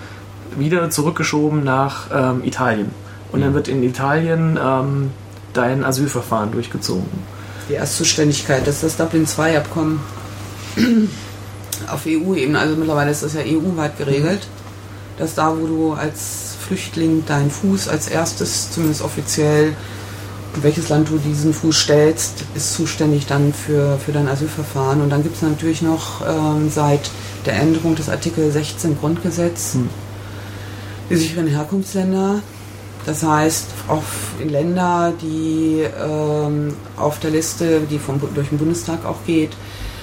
wieder zurückgeschoben nach ähm, Italien. Und dann wird in Italien ähm, dein Asylverfahren durchgezogen. Die Erstzuständigkeit, das ist das Dublin II-Abkommen auf EU-Ebene. Also mittlerweile ist das ja EU-weit geregelt, dass da, wo du als Flüchtling deinen Fuß als erstes, zumindest offiziell, in welches Land du diesen Fuß stellst, ist zuständig dann für, für dein Asylverfahren. Und dann gibt es natürlich noch ähm, seit der Änderung des Artikel 16 Grundgesetz Hm. die sicheren Herkunftsländer. Das heißt, auch in Länder, die ähm, auf der Liste, die vom, durch den Bundestag auch geht,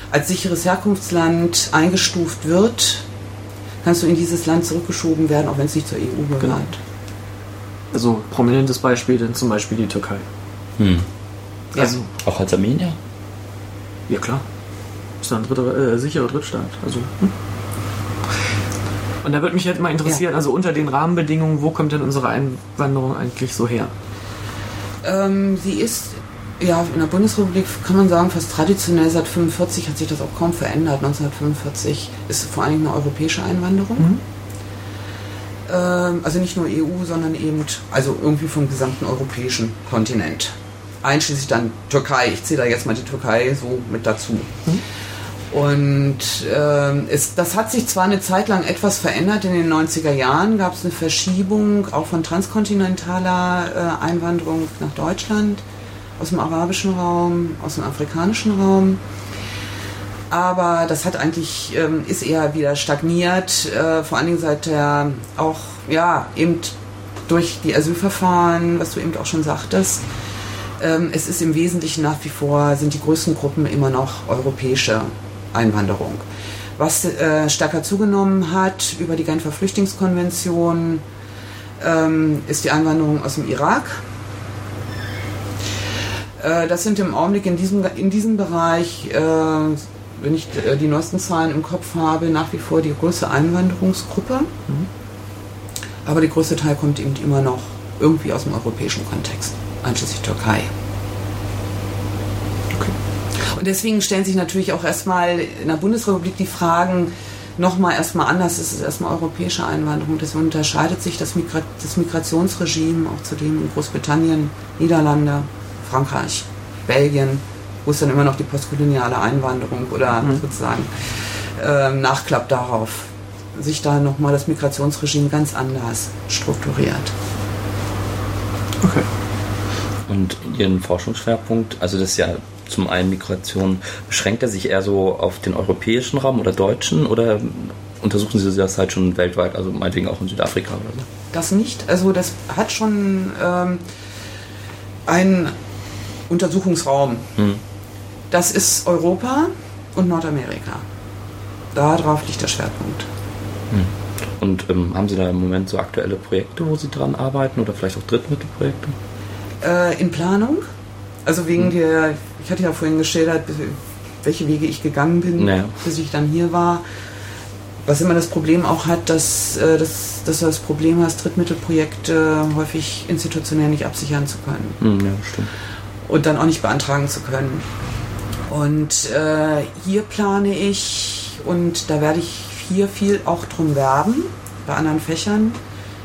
als sicheres Herkunftsland eingestuft wird, kannst du in dieses Land zurückgeschoben werden, auch wenn es nicht zur EU gehört. Genau. Also prominentes Beispiel dann zum Beispiel die Türkei. Hm. Ja. Also, Auch als Armenier? ja klar. Ist ein dritter, äh, sicherer Drittstaat. Also, hm. Und da würde mich halt mal interessieren, also unter den Rahmenbedingungen, wo kommt denn unsere Einwanderung eigentlich so her? Ähm, sie ist ja in der Bundesrepublik, kann man sagen, fast traditionell seit 45 hat sich das auch kaum verändert. 1945 ist vor allem eine europäische Einwanderung. Mhm. Ähm, also nicht nur EU, sondern eben also irgendwie vom gesamten europäischen Kontinent. Einschließlich dann Türkei. Ich zähle da jetzt mal die Türkei so mit dazu. Und ähm, es, das hat sich zwar eine Zeit lang etwas verändert. In den 90er Jahren gab es eine Verschiebung auch von transkontinentaler äh, Einwanderung nach Deutschland, aus dem arabischen Raum, aus dem afrikanischen Raum. Aber das hat eigentlich, ähm, ist eher wieder stagniert, äh, vor allen Dingen seit der auch, ja, eben durch die Asylverfahren, was du eben auch schon sagtest. Ähm, es ist im Wesentlichen nach wie vor, sind die größten Gruppen immer noch europäische Einwanderung. Was äh, stärker zugenommen hat über die Genfer Flüchtlingskonvention, ähm, ist die Einwanderung aus dem Irak. Äh, das sind im Augenblick in diesem, in diesem Bereich, äh, wenn ich äh, die neuesten Zahlen im Kopf habe, nach wie vor die größte Einwanderungsgruppe. Aber der größte Teil kommt eben immer noch irgendwie aus dem europäischen Kontext, einschließlich Türkei. Und deswegen stellen sich natürlich auch erstmal in der Bundesrepublik die Fragen nochmal erstmal anders. Es ist erstmal europäische Einwanderung. Deswegen unterscheidet sich das, Migra das Migrationsregime auch zudem in Großbritannien, Niederlande, Frankreich, Belgien, wo es dann immer noch die postkoloniale Einwanderung oder Mhm. sozusagen ähm, Nachklapp darauf sich da nochmal das Migrationsregime ganz anders strukturiert. Okay. Und Ihren Forschungsschwerpunkt, also das ist ja zum einen Migration, beschränkt er sich eher so auf den europäischen Raum oder deutschen oder untersuchen Sie das halt schon weltweit, also meinetwegen auch in Südafrika oder so? Das nicht. Also das hat schon ähm, einen Untersuchungsraum. Hm. Das ist Europa und Nordamerika. Darauf liegt der Schwerpunkt. Und ähm, haben Sie da im Moment so aktuelle Projekte, wo Sie dran arbeiten oder vielleicht auch Drittmittelprojekte? Äh, in Planung, also wegen der, ich hatte ja vorhin geschildert, welche Wege ich gegangen bin, Naja. bis ich dann hier war. Was immer das Problem auch hat, dass, äh, dass, dass du das Problem hast, Drittmittelprojekte häufig institutionell nicht absichern zu können. Hm, ja, stimmt. und dann auch nicht beantragen zu können. Und äh, hier plane ich, und da werde ich hier viel auch drum werben, bei anderen Fächern,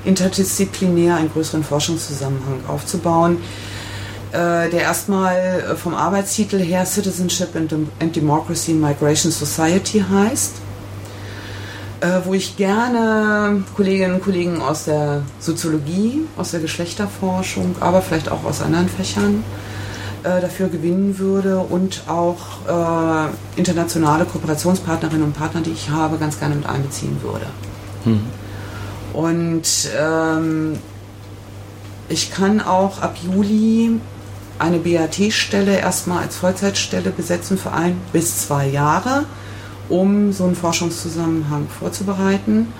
interdisziplinär einen größeren Forschungszusammenhang aufzubauen, der erstmal äh, vom Arbeitstitel her Citizenship and, Dem- and Democracy in Migration Society heißt, äh, wo ich gerne Kolleginnen und Kollegen aus der Soziologie, aus der Geschlechterforschung, aber vielleicht auch aus anderen Fächern äh, dafür gewinnen würde und auch äh, internationale Kooperationspartnerinnen und Partner, die ich habe, ganz gerne mit einbeziehen würde. Hm. Und ähm, ich kann auch ab Juli eine BAT-Stelle erstmal als Vollzeitstelle besetzen für ein bis zwei Jahre, um so einen Forschungszusammenhang vorzubereiten.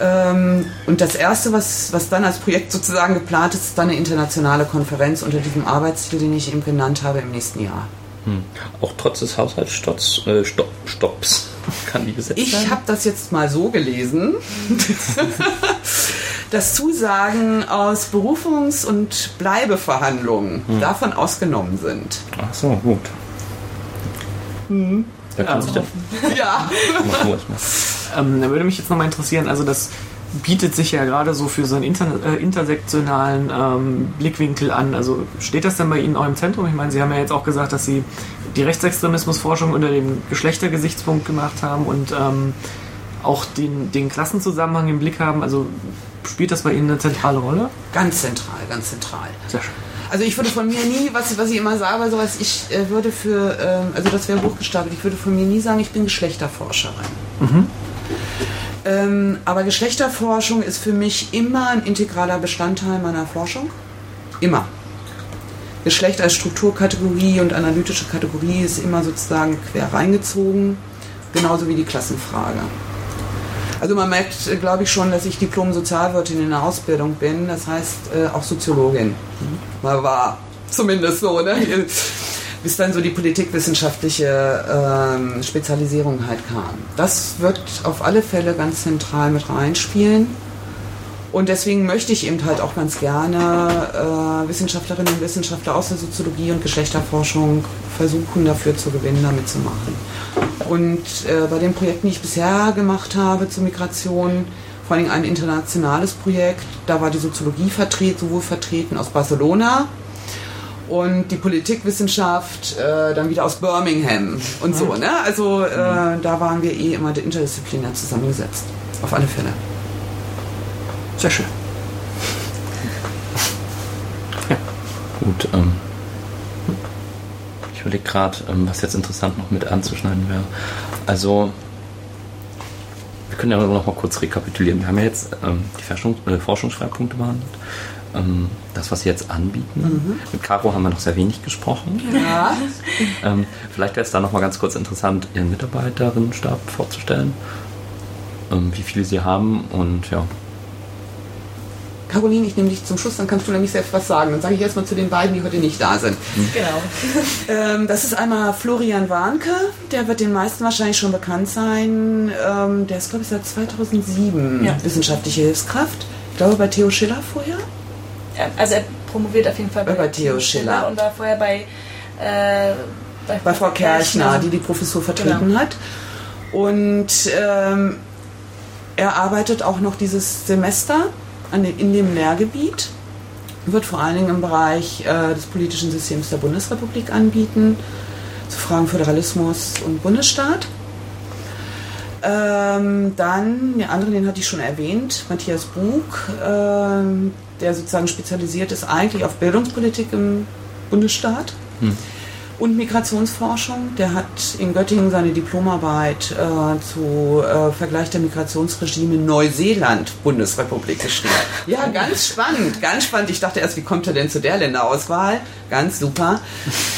Ähm, und das Erste, was, was dann als Projekt sozusagen geplant ist, ist dann eine internationale Konferenz unter diesem Arbeitstitel, den ich eben genannt habe, im nächsten Jahr. Hm. Auch trotz des Haushaltsstopps äh, Stopp, kann die gesetzt Ich werden? habe das jetzt mal so gelesen, dass Zusagen aus Berufungs- und Bleibeverhandlungen davon ausgenommen sind. Ach so, gut. Da kann sich der Ja. machen wir es mal. Ähm, da würde mich jetzt nochmal interessieren, also das bietet sich ja gerade so für so einen inter, äh, intersektionalen ähm, Blickwinkel an. Also steht das denn bei Ihnen auch im Zentrum? Ich meine, Sie haben ja jetzt auch gesagt, dass Sie die Rechtsextremismusforschung unter dem Geschlechtergesichtspunkt gemacht haben und ähm, auch den, den Klassenzusammenhang im Blick haben. Also spielt das bei Ihnen eine zentrale Rolle? Ganz zentral, ganz zentral. Sehr schön. Also ich würde von mir nie, was, was ich immer sage, sowas, ich äh, würde für, ähm, also das wäre hochgestapelt, ich würde von mir nie sagen, ich bin Geschlechterforscherin. Ähm, aber Geschlechterforschung ist für mich immer ein integraler Bestandteil meiner Forschung. Immer. Geschlecht als Strukturkategorie und analytische Kategorie ist immer sozusagen quer reingezogen, genauso wie die Klassenfrage. Also man merkt, glaube ich, schon, dass ich Diplom-Sozialwirtin in der Ausbildung bin, das heißt äh, auch Soziologin. Mal war zumindest so, ne? bis dann so die politikwissenschaftliche ähm, Spezialisierung halt kam. Das wird auf alle Fälle ganz zentral mit reinspielen. Und deswegen möchte ich eben halt auch ganz gerne äh, Wissenschaftlerinnen und Wissenschaftler aus der Soziologie und Geschlechterforschung versuchen, dafür zu gewinnen, damit zu machen. Und äh, bei den Projekten, die ich bisher gemacht habe zur Migration, vor allem ein internationales Projekt, da war die Soziologie vertreten, sowohl vertreten aus Barcelona und die Politikwissenschaft äh, dann wieder aus Birmingham und so. Ne? Also äh, da waren wir eh immer interdisziplinär zusammengesetzt. Auf alle Fälle. Sehr schön. Gut, ähm, ich überlege gerade, ähm, was jetzt interessant noch mit anzuschneiden wäre. Also, wir können ja noch mal kurz rekapitulieren. Wir haben ja jetzt ähm, die Forschung, äh, Forschungsschwerpunkte behandelt. Ähm, das, was Sie jetzt anbieten. Mit Caro haben wir noch sehr wenig gesprochen. Ja. Ähm, vielleicht wäre es da noch mal ganz kurz interessant, Ihren Mitarbeiterinnenstab vorzustellen. Ähm, wie viele Sie haben und ja. Caroline, ich nehme dich zum Schluss, dann kannst du nämlich selbst was sagen. Dann sage ich erstmal zu den beiden, die heute nicht da sind. Genau. Ähm, das ist einmal Florian Warnke, der wird den meisten wahrscheinlich schon bekannt sein. Ähm, der ist, glaube ich, seit 2007 Ja. wissenschaftliche Hilfskraft. Ich glaube, bei Theo Schiller vorher. Ja, Also er promoviert auf jeden Fall Bei Theo Schiller. und war vorher bei, äh, bei Frau Kerchner, die die Professur vertreten Genau. hat. Und ähm, er arbeitet auch noch dieses Semester in dem Lehrgebiet, wird vor allen Dingen im Bereich äh, des politischen Systems der Bundesrepublik anbieten, zu Fragen Föderalismus und Bundesstaat. Ähm, dann, der andere, den hatte ich schon erwähnt, Matthias Bug, ähm, der sozusagen spezialisiert ist eigentlich auf Bildungspolitik im Bundesstaat und Migrationsforschung. Der hat in Göttingen seine Diplomarbeit äh, zu äh, Vergleich der Migrationsregime Neuseeland, Bundesrepublik geschrieben. Ja, ganz spannend, ganz spannend. Ich dachte erst, wie kommt er denn zu der Länderauswahl? Ganz super.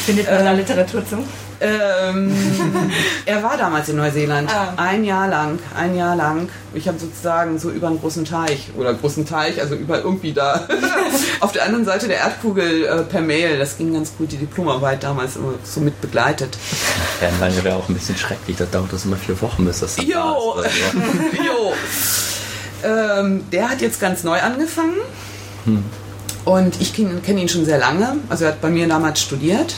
findet man da Literatur zu. Ähm, er war damals in Neuseeland. Ah. Ein Jahr lang, ein Jahr lang. Ich habe sozusagen so über einen großen Teich oder großen Teich, also über irgendwie da auf der anderen Seite der Erdkugel äh, per Mail. Das ging ganz gut, die Diplomarbeit damals immer so mit begleitet. Fernleine wäre auch ein bisschen schrecklich, da dauert das immer vier Wochen, bis das dann da Jo, ist. Also, jo. Ähm, der hat jetzt ganz neu angefangen. Und ich kenne kenn ihn schon sehr lange. Also er hat bei mir damals studiert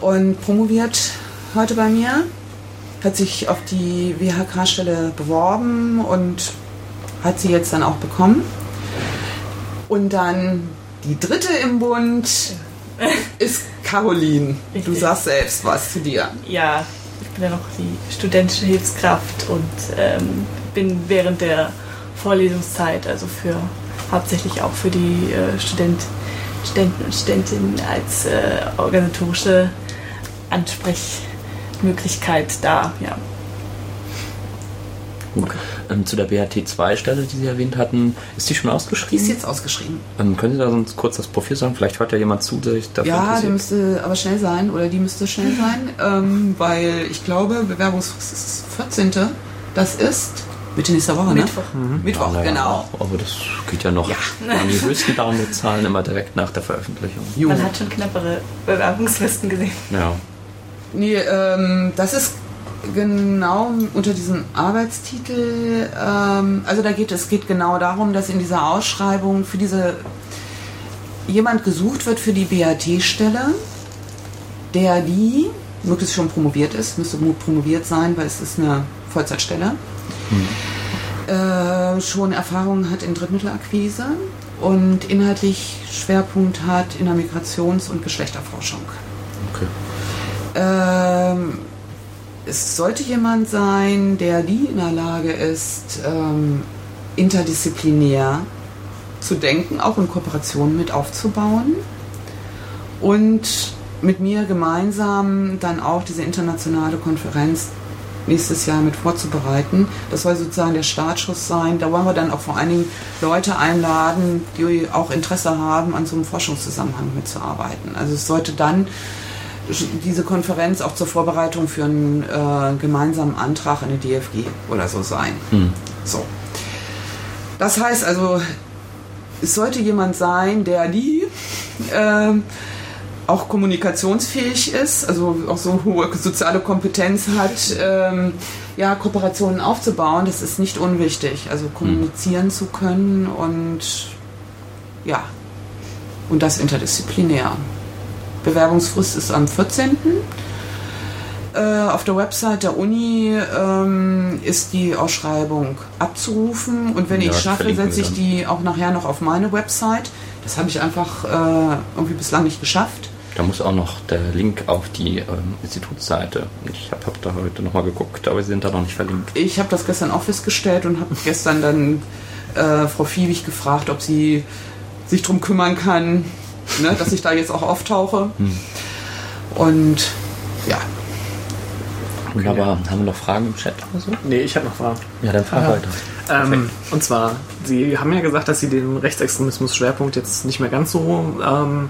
und promoviert heute bei mir. Hat sich auf die WHK-Stelle beworben und hat sie jetzt dann auch bekommen. Und dann die dritte im Bund ist Caroline. Du sagst selbst was zu dir. Ja, ich bin ja noch die studentische Hilfskraft und ähm, bin während der Vorlesungszeit, also für hauptsächlich auch für die äh, Student, Studenten und Studentinnen als äh, organisatorische Ansprechmöglichkeit da. Ja. gut. Ähm, zu der BHT-2-Stelle, die Sie erwähnt hatten, ist die schon Die ausgeschrieben? ist jetzt ausgeschrieben. Ähm, können Sie da sonst kurz das Profil sagen? Vielleicht hört ja jemand zu, der sich dafür Ja, der interessiert. müsste aber schnell sein oder die müsste schnell sein, ähm, weil ich glaube, Bewerbungsfrist ist das 14. Das ist Mitte nächster Woche, Mittwoch. ne? Mittwoch, Ah, naja, genau. Aber das geht ja noch. Ja. Die höchsten Downloadzahlen immer direkt nach der Veröffentlichung. Jo. Man hat schon knappere Bewerbungsfristen gesehen. Ja. Nee, ähm, das ist genau unter diesem Arbeitstitel, ähm, also da geht es geht genau darum, dass in dieser Ausschreibung für diese jemand gesucht wird für die BAT-Stelle, der die möglichst schon promoviert ist, müsste gut promoviert sein, weil es ist eine Vollzeitstelle, äh, schon Erfahrung hat in Drittmittelakquise und inhaltlich Schwerpunkt hat in der Migrations- und Geschlechterforschung. Okay. Ähm, es sollte jemand sein, der die in der Lage ist, ähm, interdisziplinär zu denken, auch in Kooperation mit aufzubauen und mit mir gemeinsam dann auch diese internationale Konferenz nächstes Jahr mit vorzubereiten. Das soll sozusagen der Startschuss sein. Da wollen wir dann auch vor allen Dingen Leute einladen, die auch Interesse haben, an so einem Forschungszusammenhang mitzuarbeiten. Also es sollte dann diese Konferenz auch zur Vorbereitung für einen äh, gemeinsamen Antrag in die DFG oder so sein. Hm. So. Das heißt also, es sollte jemand sein, der die ähm, auch kommunikationsfähig ist, also auch so hohe soziale Kompetenz hat, ähm, ja, Kooperationen aufzubauen, das ist nicht unwichtig. Also kommunizieren zu können und ja, und das interdisziplinär. Bewerbungsfrist ist am 14. Äh, auf der Website der Uni ähm, ist die Ausschreibung abzurufen und wenn Ja, ich schaffe, setze ich die auch nachher noch auf meine Website. Das habe ich einfach äh, irgendwie bislang nicht geschafft. Da muss auch noch der Link auf die ähm, Institutsseite. Ich habe hab da heute nochmal geguckt, aber sie sind da noch nicht verlinkt. Ich habe das gestern auch festgestellt und habe gestern dann äh, Frau Fiebig gefragt, ob sie sich darum kümmern kann, ne, dass ich da jetzt auch auftauche. Und ja, Wunderbar. Haben wir noch Fragen im Chat oder so? Nee, ich habe noch Fragen. Ja, dann frag Aha. weiter. Ähm, und zwar, Sie haben ja gesagt, dass Sie den Rechtsextremismus-Schwerpunkt jetzt nicht mehr ganz so ähm,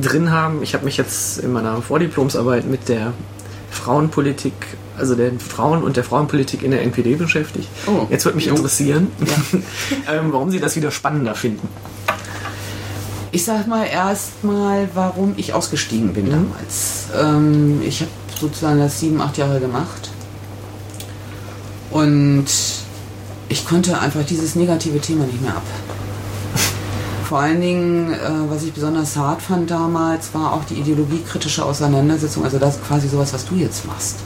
drin haben. Ich habe mich jetzt in meiner Vordiplomsarbeit mit der Frauenpolitik, also den Frauen und der Frauenpolitik in der NPD beschäftigt. Oh. Jetzt würde mich interessieren, ähm, warum Sie das wieder spannender finden. Ich sag mal erstmal, warum ich ausgestiegen bin damals. Ähm, ich habe sozusagen das sieben, acht Jahre gemacht. Und ich konnte einfach dieses negative Thema nicht mehr ab. Vor allen Dingen, äh, was ich besonders hart fand damals, war auch die ideologiekritische Auseinandersetzung, also das ist quasi sowas, was du jetzt machst.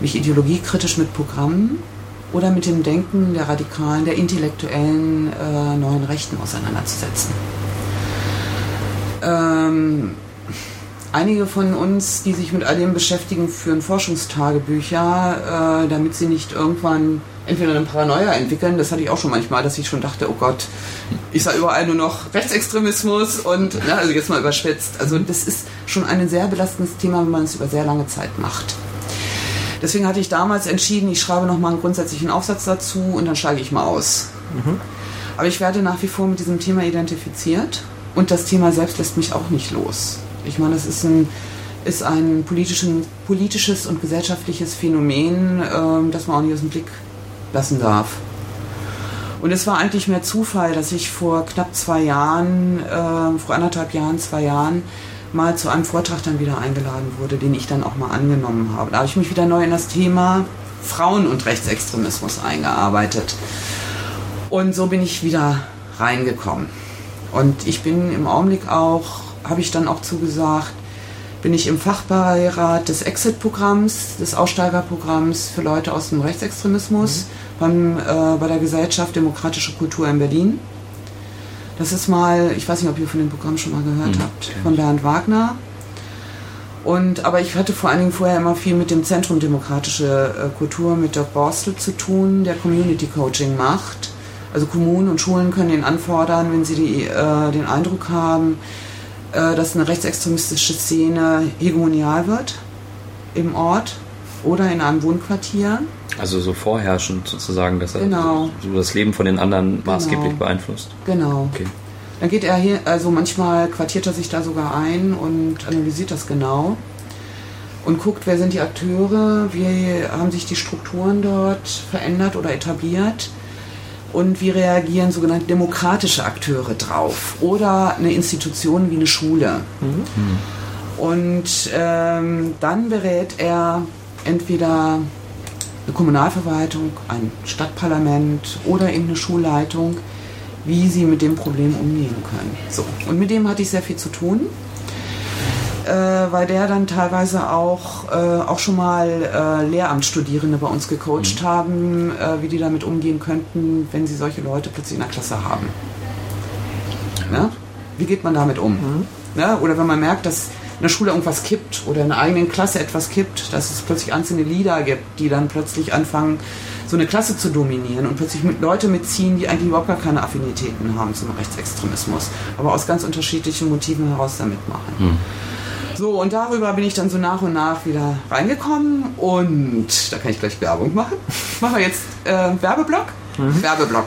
Mich ideologiekritisch mit Programmen oder mit dem Denken der radikalen, der intellektuellen äh, neuen Rechten auseinanderzusetzen. Ähm, einige von uns, die sich mit all dem beschäftigen, führen Forschungstagebücher, äh, damit sie nicht irgendwann entweder eine Paranoia entwickeln. Das hatte ich auch schon manchmal, dass ich schon dachte, oh Gott, ich sah überall nur noch Rechtsextremismus und, ne, also jetzt mal überspitzt. Also das ist schon ein sehr belastendes Thema, wenn man es über sehr lange Zeit macht. Deswegen hatte ich damals entschieden, ich schreibe nochmal einen grundsätzlichen Aufsatz dazu und dann steige ich mal aus. Aber ich werde nach wie vor mit diesem Thema identifiziert und das Thema selbst lässt mich auch nicht los. Ich meine, das ist ein, ist ein politisches und gesellschaftliches Phänomen, ähm, das man auch nicht aus dem Blick lassen darf. Und es war eigentlich mehr Zufall, dass ich vor knapp zwei Jahren, äh, vor anderthalb Jahren, zwei Jahren, mal zu einem Vortrag dann wieder eingeladen wurde, den ich dann auch mal angenommen habe. Da habe ich mich wieder neu in das Thema Frauen- und Rechtsextremismus eingearbeitet. Und so bin ich wieder reingekommen. Und ich bin im Augenblick auch, habe ich dann auch zugesagt, bin ich im Fachbeirat des Exit-Programms, des Aussteigerprogramms für Leute aus dem Rechtsextremismus beim, äh, bei der Gesellschaft Demokratische Kultur in Berlin. Das ist mal, ich weiß nicht, ob ihr von dem Programm schon mal gehört Hm, habt, von Bernd Wagner. Und, aber ich hatte vor allen Dingen vorher immer viel mit dem Zentrum Demokratische äh, Kultur, mit Dirk Borstel zu tun, der Community Coaching macht. Also Kommunen und Schulen können ihn anfordern, wenn sie die, äh, den Eindruck haben, äh, dass eine rechtsextremistische Szene hegemonial wird im Ort oder in einem Wohnquartier. Also so vorherrschend sozusagen, dass er Genau. so das Leben von den anderen maßgeblich Genau. beeinflusst. Genau. Okay. Dann geht er hier, also manchmal quartiert er sich da sogar ein und analysiert das genau und guckt, wer sind die Akteure, wie haben sich die Strukturen dort verändert oder etabliert und wie reagieren sogenannte demokratische Akteure drauf oder eine Institution wie eine Schule. Und ähm, dann berät er entweder eine Kommunalverwaltung, ein Stadtparlament oder eben eine Schulleitung, wie sie mit dem Problem umgehen können. So. Und mit dem hatte ich sehr viel zu tun, äh, weil der dann teilweise auch, äh, auch schon mal äh, Lehramtsstudierende bei uns gecoacht haben, äh, wie die damit umgehen könnten, wenn sie solche Leute plötzlich in der Klasse haben. Ne? Wie geht man damit um? Ne? Oder wenn man merkt, dass in der Schule irgendwas kippt oder in der eigenen Klasse etwas kippt, dass es plötzlich einzelne Leader gibt, die dann plötzlich anfangen, so eine Klasse zu dominieren und plötzlich mit Leute mitziehen, die eigentlich überhaupt gar keine Affinitäten haben zum Rechtsextremismus, aber aus ganz unterschiedlichen Motiven heraus da mitmachen. So, und darüber bin ich dann so nach und nach wieder reingekommen und da kann ich gleich Werbung machen. Machen wir jetzt äh, Werbeblock? Werbeblock.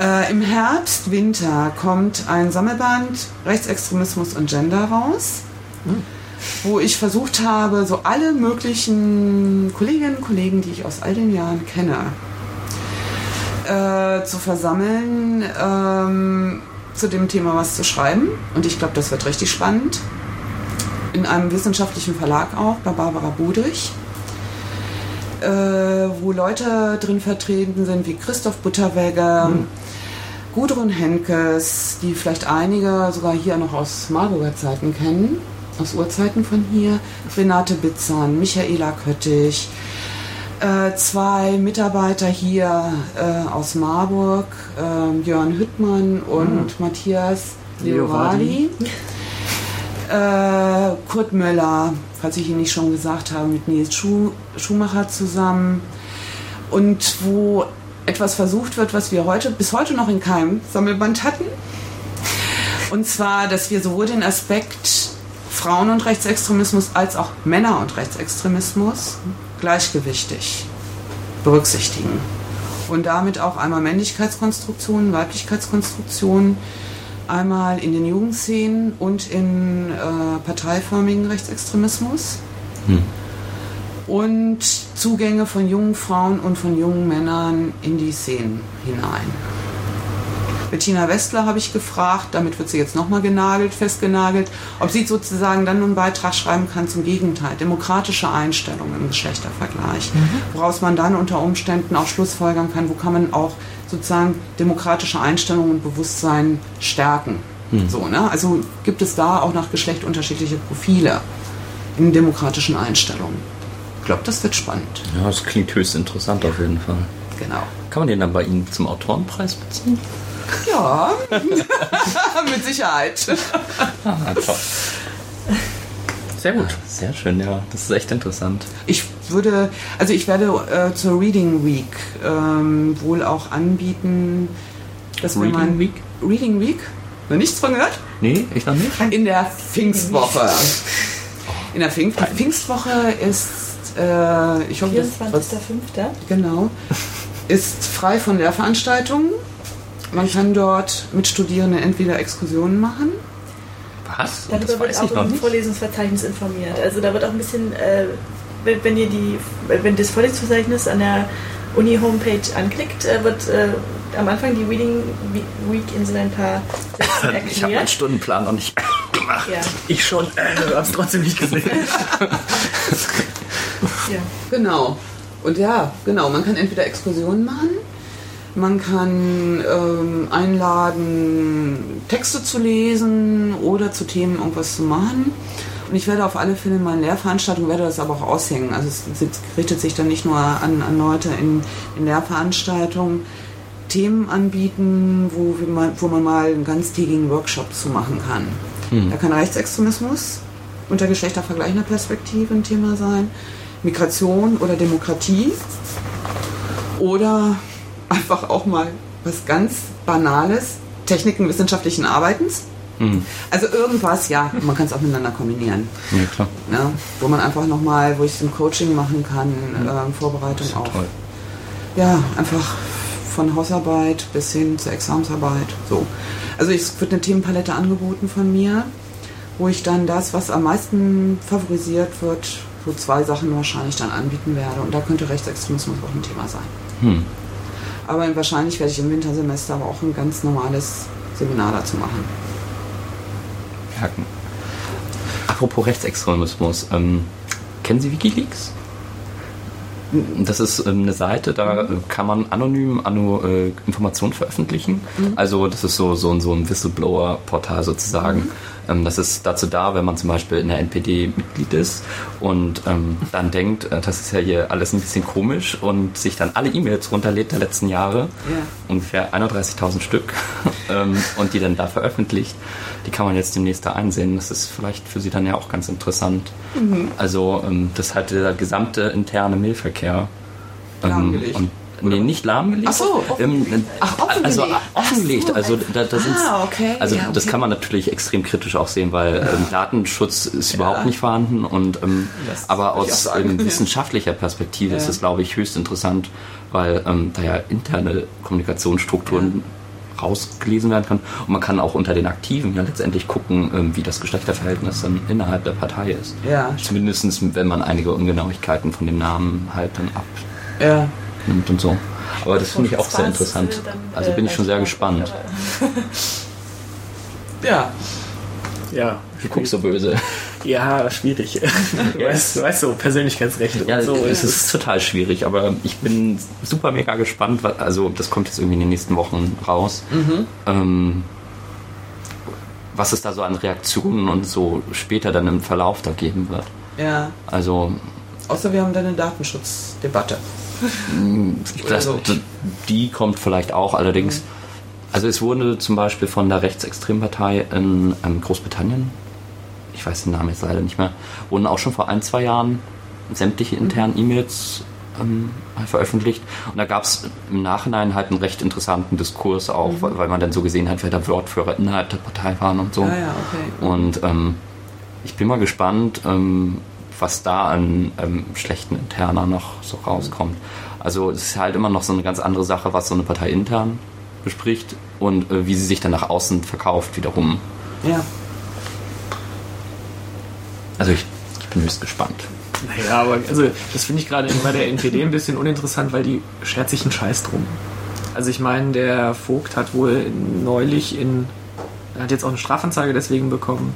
Äh, Im Herbst, Winter kommt ein Sammelband Rechtsextremismus und Gender raus, wo ich versucht habe, so alle möglichen Kolleginnen und Kollegen, die ich aus all den Jahren kenne, äh, zu versammeln, ähm, zu dem Thema was zu schreiben. Und ich glaube, das wird richtig spannend. In einem wissenschaftlichen Verlag auch, bei Barbara Budrich äh, wo Leute drin vertreten sind wie Christoph Butterwegger, Gudrun Henkes, die vielleicht einige sogar hier noch aus Marburger Zeiten kennen, aus Urzeiten von hier, Renate Bitzern, Michaela Köttich, äh, zwei Mitarbeiter hier äh, aus Marburg, äh, Jörn Hüttmann und Matthias Leovadi. Äh, Kurt Möller, falls ich ihn nicht schon gesagt habe, mit Nils Schuh Schumacher zusammen. Und wo etwas versucht wird, was wir heute bis heute noch in keinem Sammelband hatten. Und zwar, dass wir sowohl den Aspekt Frauen- und Rechtsextremismus als auch Männer- und Rechtsextremismus gleichgewichtig berücksichtigen. Und damit auch einmal Männlichkeitskonstruktionen, Weiblichkeitskonstruktionen, einmal in den Jugendszenen und in äh, parteiförmigen Rechtsextremismus. Und Zugänge von jungen Frauen und von jungen Männern in die Szenen hinein. Bettina Westler habe ich gefragt, damit wird sie jetzt nochmal genagelt, festgenagelt, ob sie sozusagen dann einen Beitrag schreiben kann zum Gegenteil, demokratische Einstellungen im Geschlechtervergleich, woraus man dann unter Umständen auch Schlussfolgern kann, wo kann man auch sozusagen demokratische Einstellungen und Bewusstsein stärken. So, ne? Also gibt es da auch nach Geschlecht unterschiedliche Profile in demokratischen Einstellungen. Ich glaube, das wird spannend. Ja, das klingt höchst interessant auf jeden Fall. Genau. Kann man den dann bei Ihnen zum Autorenpreis beziehen? Ja, mit Sicherheit. Ah, toll. Sehr gut. Sehr schön, ja. Das ist echt interessant. Ich würde, also ich werde äh, zur Reading Week ähm, wohl auch anbieten, dass wir Reading mal Week? Reading Week? Noch nichts von gehört? Nee, ich noch nicht. In der Pfingstwoche. In der Pfingst Pfingstwoche ist, äh, ich hoffe, das, was, 24.05. genau, ist frei von Lehrveranstaltungen. Man kann dort mit Studierenden entweder Exkursionen machen. Was? Darüber Das wird auch im nicht. Vorlesungsverzeichnis informiert. Also da wird auch ein bisschen, äh, wenn, wenn ihr die, wenn das Vorlesungsverzeichnis an der Uni-Homepage anklickt, äh, wird äh, am Anfang die Reading Week in so ein paar Sätzen Ich habe meinen erklärt. Stundenplan noch nicht gemacht. Ja, Ich schon, äh, du hast trotzdem nicht gesehen. ja. Genau. Und ja, genau, man kann entweder Exkursionen machen, man kann ähm, einladen, Texte zu lesen oder zu Themen irgendwas zu machen. Und ich werde auf alle Fälle in meinen Lehrveranstaltungen, werde das aber auch aushängen. Also es, richtet sich dann nicht nur an, an Leute in, in Lehrveranstaltungen, Themen anbieten, wo, mal, wo man mal einen ganztägigen Workshop zu machen kann. Da kann Rechtsextremismus unter geschlechtervergleichender Perspektive ein Thema sein, Migration oder Demokratie oder einfach auch mal was ganz Banales, Techniken wissenschaftlichen Arbeitens. Hm. Also irgendwas, ja, man kann es auch miteinander kombinieren. Ja, klar. Ne? Wo man einfach nochmal, wo ich ein Coaching machen kann, ähm, Vorbereitung Ja, auf. toll. Ja, einfach von Hausarbeit bis hin zur Examensarbeit. So. Also es wird eine Themenpalette angeboten von mir, wo ich dann das, was am meisten favorisiert wird, so zwei Sachen wahrscheinlich dann anbieten werde. Und da könnte Rechtsextremismus auch ein Thema sein. Hm. Aber wahrscheinlich werde ich im Wintersemester aber auch ein ganz normales Seminar dazu machen. Merken. apropos Rechtsextremismus, ähm, kennen Sie Wikileaks? Das ist ähm, eine Seite, da äh, kann man anonym anno, äh, Informationen veröffentlichen. Also das ist so, so, so ein Whistleblower-Portal sozusagen. Ähm, das ist dazu da, wenn man zum Beispiel in der NPD Mitglied ist und ähm, dann denkt, äh, das ist ja hier alles ein bisschen komisch und sich dann alle E-Mails runterlädt der letzten Jahre, Ja. ungefähr 31.000 Stück, ähm, und die dann da veröffentlicht. Die kann man jetzt demnächst da einsehen. Das ist vielleicht für Sie dann ja auch ganz interessant. Also ähm, das halt der gesamte interne Mailverkehr. Ähm, und, nee, nicht lahmgelegt. Ach so, Ähm, Ach, offengelegt. Also offengelegt. so, Also da, da Ah, okay. Also Ja, das okay. kann man natürlich extrem kritisch auch sehen, weil ähm, Datenschutz ist überhaupt nicht vorhanden und ähm, Das aber aus ähm, wissenschaftlicher Perspektive ist Ja. es, glaube ich, höchst interessant, weil ähm, da ja interne Kommunikationsstrukturen rausgelesen werden kann und man kann auch unter den Aktiven ja letztendlich gucken, ähm, wie das Geschlechterverhältnis dann innerhalb der Partei ist. Ja, Zumindest wenn man einige Ungenauigkeiten von dem Namen halt dann ja. Abnimmt und so. Aber das finde ich auch sehr interessant. äh, Also äh, bin ich schon sehr gespannt. Ja, Ja, Du guckst so böse. ja, schwierig. Du weißt, du weißt so, Persönlichkeitsrechte Ja, und so. es ist total schwierig, aber ich bin super mega gespannt. Also, das kommt jetzt irgendwie in den nächsten Wochen raus. Ähm, was es da so an Reaktionen und so später dann im Verlauf da geben wird. ja. Also, Außer wir haben dann eine Datenschutzdebatte. Das, die kommt vielleicht auch allerdings. Also, es wurde zum Beispiel von der Rechtsextrempartei in ähm, Großbritannien, ich weiß den Namen jetzt leider nicht mehr, wurden auch schon vor ein, zwei Jahren sämtliche internen E-Mails ähm, veröffentlicht. Und da gab es im Nachhinein halt einen recht interessanten Diskurs auch, weil, weil man dann so gesehen hat, wer da Wortführer innerhalb der Partei waren und so. Ah ja, okay. Und ähm, ich bin mal gespannt, ähm, was da an ähm, schlechten Interner noch so rauskommt. Also es ist halt immer noch so eine ganz andere Sache, was so eine Partei intern bespricht und äh, wie sie sich dann nach außen verkauft wiederum. Ja. Also ich, ich bin höchst gespannt. Naja, aber also, das finde ich gerade bei der NPD ein bisschen uninteressant, weil die schert sich einen Scheiß drum. Also ich meine, der Vogt hat wohl neulich in, er hat jetzt auch eine Strafanzeige deswegen bekommen,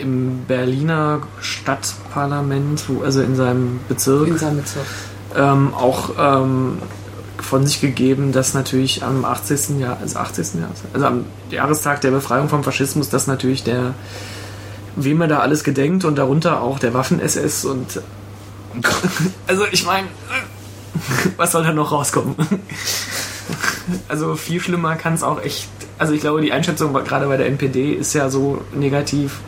im Berliner Stadtparlament, wo, also in seinem Bezirk, In seinem Bezirk. ähm, auch ähm, von sich gegeben, dass natürlich am 80. Jahr, also 80. Jahr, also am Jahrestag der Befreiung vom Faschismus, dass natürlich der, wem er da alles gedenkt und darunter auch der Waffen-SS und also ich meine, was soll da noch rauskommen? Also viel schlimmer kann es auch echt, also ich glaube die Einschätzung gerade bei der NPD ist ja so negativ,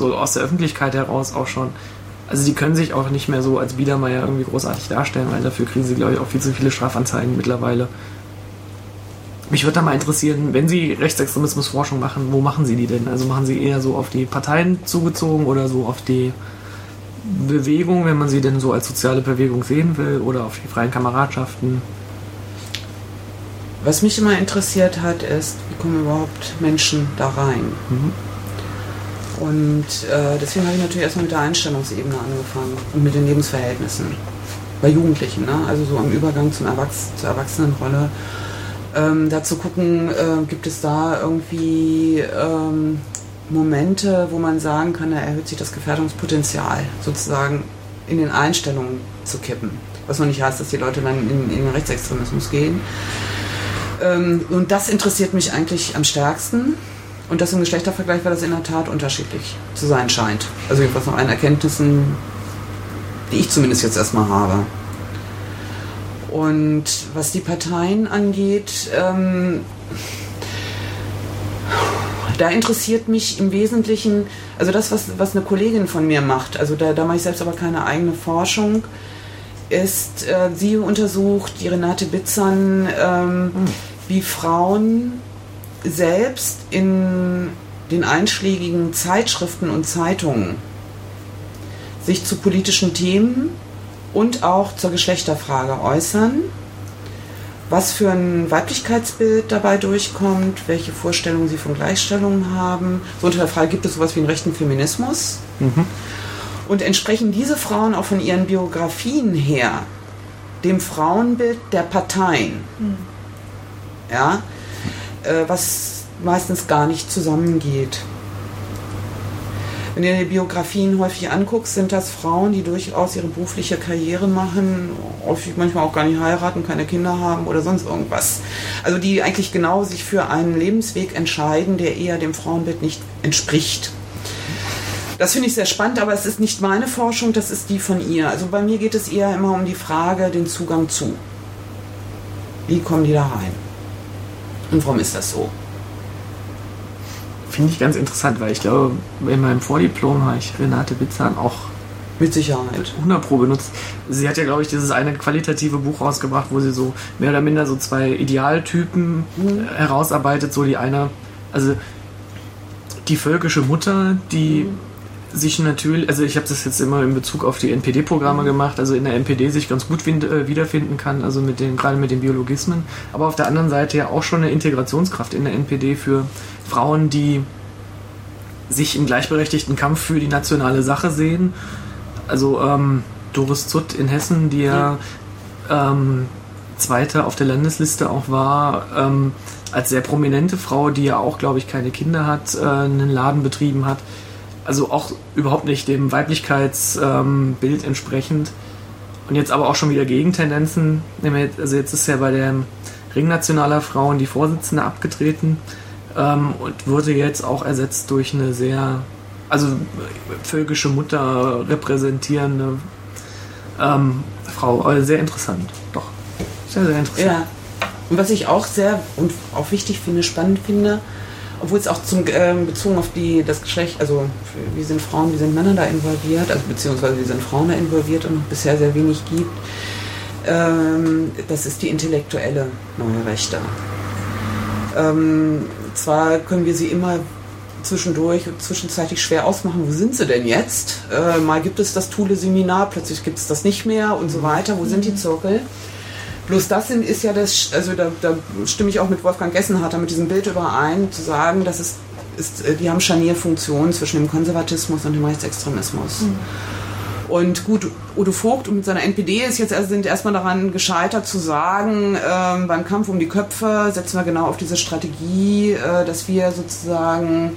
so aus der Öffentlichkeit heraus auch schon. Also die können sich auch nicht mehr so als Biedermeier irgendwie großartig darstellen, weil dafür kriegen sie, glaube ich, auch viel zu viele Strafanzeigen mittlerweile. Mich würde da mal interessieren, wenn Sie Rechtsextremismusforschung machen, wo machen Sie die denn? Also machen Sie eher so auf die Parteien zugezogen oder so auf die Bewegung, wenn man sie denn so als soziale Bewegung sehen will, oder auf die freien Kameradschaften? Was mich immer interessiert hat, ist, wie kommen überhaupt Menschen da rein? Mhm. Und äh, deswegen habe ich natürlich erstmal mit der Einstellungsebene angefangen und mit den Lebensverhältnissen. Bei Jugendlichen, ne? also so am Übergang zum Erwachs zur Erwachsenenrolle. Ähm, da zu gucken, äh, gibt es da irgendwie ähm, Momente, wo man sagen kann, da erhöht sich das Gefährdungspotenzial sozusagen in den Einstellungen zu kippen. Was noch nicht heißt, dass die Leute dann in, in den Rechtsextremismus gehen. Ähm, und das interessiert mich eigentlich am stärksten. Und das im Geschlechtervergleich, weil das in der Tat unterschiedlich zu sein scheint. Also jedenfalls nach allen Erkenntnissen, die ich zumindest jetzt erstmal habe. Und was die Parteien angeht, ähm, da interessiert mich im Wesentlichen, also das, was, was eine Kollegin von mir macht, also da, da mache ich selbst aber keine eigene Forschung, ist, äh, sie untersucht, die Renate Bitzern, ähm, wie Frauen selbst in den einschlägigen Zeitschriften und Zeitungen sich zu politischen Themen und auch zur Geschlechterfrage äußern, was für ein Weiblichkeitsbild dabei durchkommt, welche Vorstellungen sie von Gleichstellung haben. So unter der Frage, gibt es sowas wie einen rechten Feminismus? Und entsprechen diese Frauen auch von ihren Biografien her dem Frauenbild der Parteien? Ja, äh, was meistens gar nicht zusammengeht. Wenn du dir die Biografien häufig anguckst, sind das Frauen, die durchaus ihre berufliche Karriere machen, häufig manchmal auch gar nicht heiraten, keine Kinder haben oder sonst irgendwas. Also die eigentlich genau sich für einen Lebensweg entscheiden, der eher dem Frauenbild nicht entspricht. Das finde ich sehr spannend, aber es ist nicht meine Forschung, das ist die von ihr. Also bei mir geht es eher immer um die Frage, den Zugang zu. Wie kommen die da rein? Und warum ist das so? Finde ich ganz interessant, weil ich glaube, in meinem Vordiplom habe ich Renate Bitzahn auch mit Sicherheit 100 Pro benutzt. Sie hat ja, glaube ich, dieses eine qualitative Buch rausgebracht, wo sie so mehr oder minder so zwei Idealtypen mhm. herausarbeitet. So die eine, also die völkische Mutter, die mhm sich natürlich, also ich habe das jetzt immer in Bezug auf die NPD-Programme gemacht, also in der NPD sich ganz gut äh, wiederfinden kann, also mit den, gerade mit den Biologismen, aber auf der anderen Seite ja auch schon eine Integrationskraft in der NPD für Frauen, die sich im gleichberechtigten Kampf für die nationale Sache sehen. Also ähm, Doris Zutt in Hessen, die ja. ähm, Zweite auf der Landesliste auch war, ähm, als sehr prominente Frau, die ja auch, glaube ich, keine Kinder hat, äh, einen Laden betrieben hat also auch überhaupt nicht dem Weiblichkeitsbild ähm, entsprechend. Und jetzt aber auch schon wieder Gegentendenzen. Also jetzt ist ja bei der Ringnationaler Frauen die Vorsitzende abgetreten ähm, und wurde jetzt auch ersetzt durch eine sehr, also völkische Mutter repräsentierende ähm, Frau. Also sehr interessant, doch. Sehr, sehr interessant. Ja. Und was ich auch sehr und auch wichtig finde, spannend finde, obwohl es auch zum, äh, bezogen auf die, das Geschlecht, also wie sind Frauen, wie sind Männer da involviert, also beziehungsweise wie sind Frauen da involviert und bisher sehr wenig gibt, ähm, das ist die intellektuelle neue Rechte. Ähm, zwar können wir sie immer zwischendurch und zwischenzeitlich schwer ausmachen, wo sind sie denn jetzt? Äh, mal gibt es das Thule-Seminar, plötzlich gibt es das nicht mehr und so weiter. Wo sind die Zirkel? Bloß das sind, ist ja das, also da, da stimme ich auch mit Wolfgang Gessenharter mit diesem Bild überein, zu sagen, dass es ist, äh, die haben Scharnierfunktionen zwischen dem Konservatismus und dem Rechtsextremismus. Mhm. Und gut, Udo Vogt mit seiner NPD ist jetzt also sind erstmal daran gescheitert zu sagen, ähm, beim Kampf um die Köpfe setzen wir genau auf diese Strategie, äh, dass wir sozusagen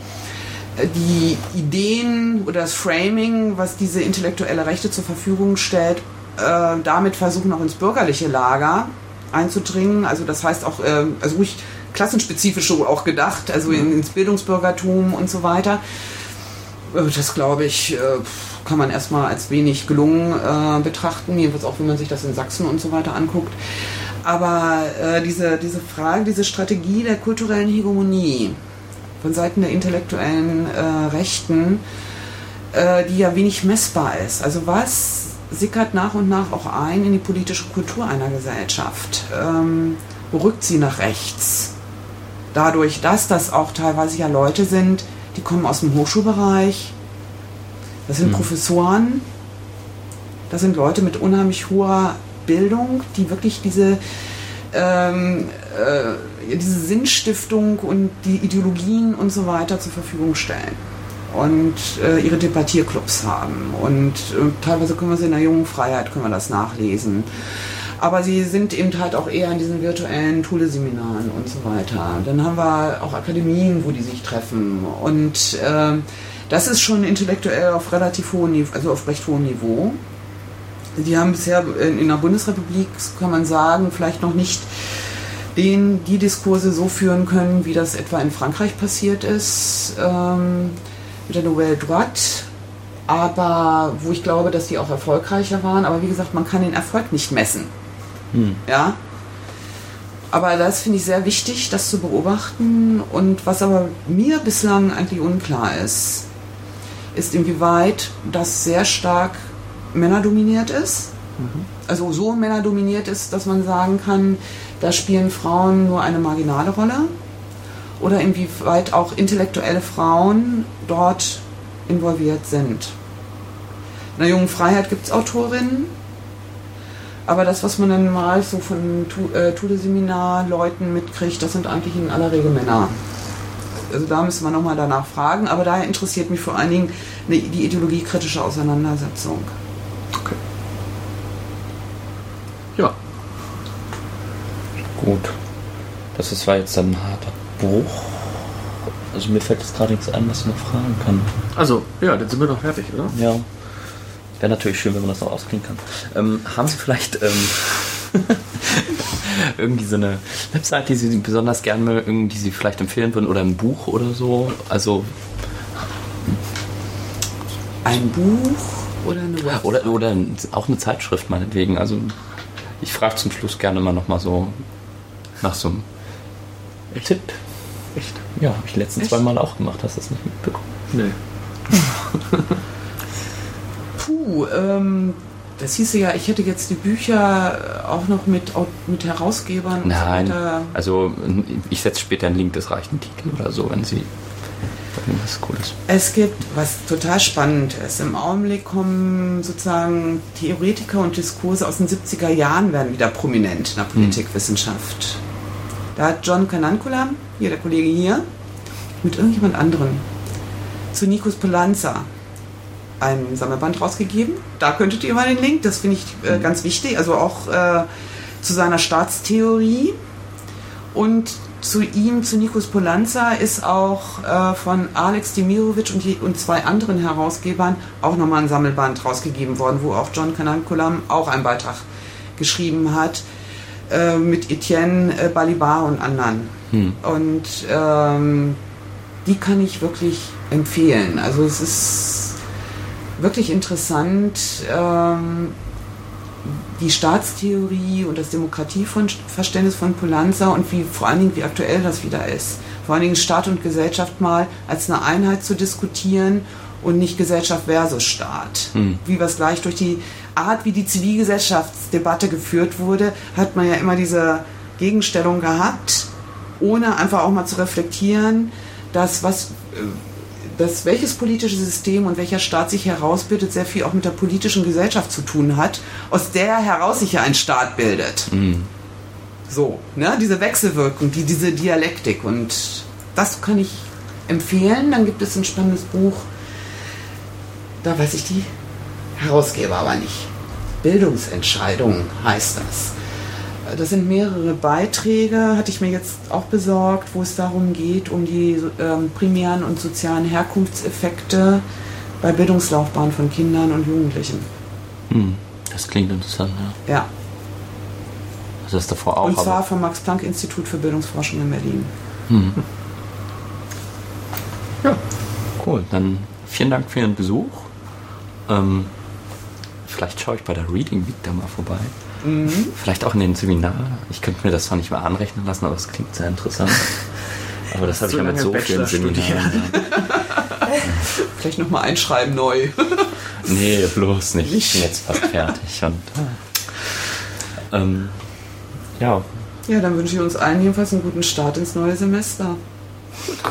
äh, die Ideen oder das Framing, was diese intellektuelle Rechte zur Verfügung stellt, äh, damit versuchen, auch ins bürgerliche Lager einzudringen. Also das heißt auch, äh, also ruhig klassenspezifisch auch gedacht, also in, ins Bildungsbürgertum und so weiter. Äh, das glaube ich, äh, kann man erstmal als wenig gelungen äh, betrachten, jedenfalls auch wenn man sich das in Sachsen und so weiter anguckt. Aber diese, diese Frage, diese Strategie der kulturellen Hegemonie von Seiten der intellektuellen Rechten, die ja wenig messbar ist. Also was sickert nach und nach auch ein in die politische Kultur einer Gesellschaft. Ähm, rückt sie nach rechts. Dadurch, dass das auch teilweise ja Leute sind, die kommen aus dem Hochschulbereich, das sind mhm. Professoren, das sind Leute mit unheimlich hoher Bildung, die wirklich diese, ähm, äh, diese Sinnstiftung und die Ideologien und so weiter zur Verfügung stellen und äh, ihre Debattierclubs haben. Und äh, teilweise können wir sie in der jungen Freiheit können wir das nachlesen. Aber sie sind eben halt auch eher in diesen virtuellen Thule-Seminaren und so weiter. Dann haben wir auch Akademien, wo die sich treffen. Und äh, das ist schon intellektuell auf relativ hohem Niveau, also auf recht hohem Niveau. Die haben bisher in, der Bundesrepublik, kann man sagen, vielleicht noch nicht den, die Diskurse so führen können, wie das etwa in Frankreich passiert ist. Ähm, mit der Nouvelle Droite, aber wo ich glaube, dass die auch erfolgreicher waren. Aber wie gesagt, man kann den Erfolg nicht messen. Hm. Ja. Aber das finde ich sehr wichtig, das zu beobachten. Und was aber mir bislang eigentlich unklar ist, ist inwieweit das sehr stark männerdominiert ist. Mhm. Also so männerdominiert ist, dass man sagen kann, da spielen Frauen nur eine marginale Rolle oder inwieweit auch intellektuelle Frauen dort involviert sind. In der jungen Freiheit gibt es Autorinnen, aber das, was man dann mal so von Tude-Seminar-Leuten mitkriegt, das sind eigentlich in aller Regel Männer. Also da müssen wir nochmal danach fragen, aber daher interessiert mich vor allen Dingen die ideologiekritische Auseinandersetzung. Okay. Ja. Gut. Das ist, war jetzt ein harter Bruch. also mir fällt jetzt gerade nichts ein, was ich noch fragen kann. Also, ja, dann sind wir doch fertig, oder? Ja. Wäre natürlich schön, wenn man das noch auskriegen kann. Ähm, haben Sie vielleicht ähm, irgendwie so eine Website, die Sie besonders gerne mögen, die Sie vielleicht empfehlen würden oder ein Buch oder so? Also Ein Buch oder eine Website? oder oder auch eine Zeitschrift meinetwegen. Also ich frage zum Schluss gerne immer noch mal so nach so einem Tipp. Echt? Ja, habe ich die letzten Echt? zwei Mal auch gemacht. Hast du das nicht mitbekommen? Nee. Puh, ähm, das hieße ja, ich hätte jetzt die Bücher auch noch mit, mit Herausgebern Nein, und so weiter. also ich setze später einen Link, das reicht ein Titel oder so, wenn Sie irgendwas Cooles. Es gibt, was total spannend ist, im Augenblick kommen sozusagen Theoretiker und Diskurse aus den 70er Jahren werden wieder prominent in der Politikwissenschaft. Da hat John Canancula, hier der Kollege hier, mit irgendjemand anderem, zu Nikos Polanza ein Sammelband rausgegeben. Da könntet ihr mal den Link, das finde ich äh, ganz wichtig, also auch äh, zu seiner Staatstheorie. Und zu ihm, zu Nikos Polanza, ist auch äh, von Alex Demirovic und, die, und zwei anderen Herausgebern auch nochmal ein Sammelband rausgegeben worden, wo auch John Cananculam auch einen Beitrag geschrieben hat äh, mit Etienne äh, Balibar und anderen. Und ähm, die kann ich wirklich empfehlen. Also es ist wirklich interessant, ähm, die Staatstheorie und das Demokratieverständnis von Polanza und wie vor allen Dingen wie aktuell das wieder ist. Vor allen Dingen Staat und Gesellschaft mal als eine Einheit zu diskutieren und nicht Gesellschaft versus Staat. Wie wir es gleich durch die Art, wie die Zivilgesellschaftsdebatte geführt wurde, hat man ja immer diese Gegenstellung gehabt, ohne einfach auch mal zu reflektieren, dass was äh, dass welches politische System und welcher Staat sich herausbildet, sehr viel auch mit der politischen Gesellschaft zu tun hat, aus der heraus sich ja ein Staat bildet. So, ne? diese Wechselwirkung, die, diese Dialektik und das kann ich empfehlen. Dann gibt es ein spannendes Buch, da weiß ich die Herausgeber aber nicht. Bildungsentscheidung heißt das. Das sind mehrere Beiträge, hatte ich mir jetzt auch besorgt, wo es darum geht, um die ähm, primären und sozialen Herkunftseffekte bei Bildungslaufbahn von Kindern und Jugendlichen. Hm, das klingt interessant, ja. Ja, Also das davor auch, und zwar aber vom Max-Planck-Institut für Bildungsforschung in Berlin. cool. Dann vielen Dank für Ihren Besuch. Ähm, vielleicht schaue ich bei der Reading Week da mal vorbei. Vielleicht auch in den Seminar. Ich könnte mir das zwar nicht mal anrechnen lassen, aber es klingt sehr interessant. Aber das habe So ich ja mit so vielen Seminaren. Vielleicht nochmal einschreiben neu. Nee, bloß nicht. Ich bin jetzt fast fertig. Und, ähm, ja, Ja, dann wünsche ich uns allen jedenfalls einen guten Start ins neue Semester.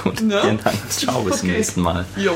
gut. Ne? Vielen Dank. Ciao, bis zum Okay. nächsten Mal. Jo.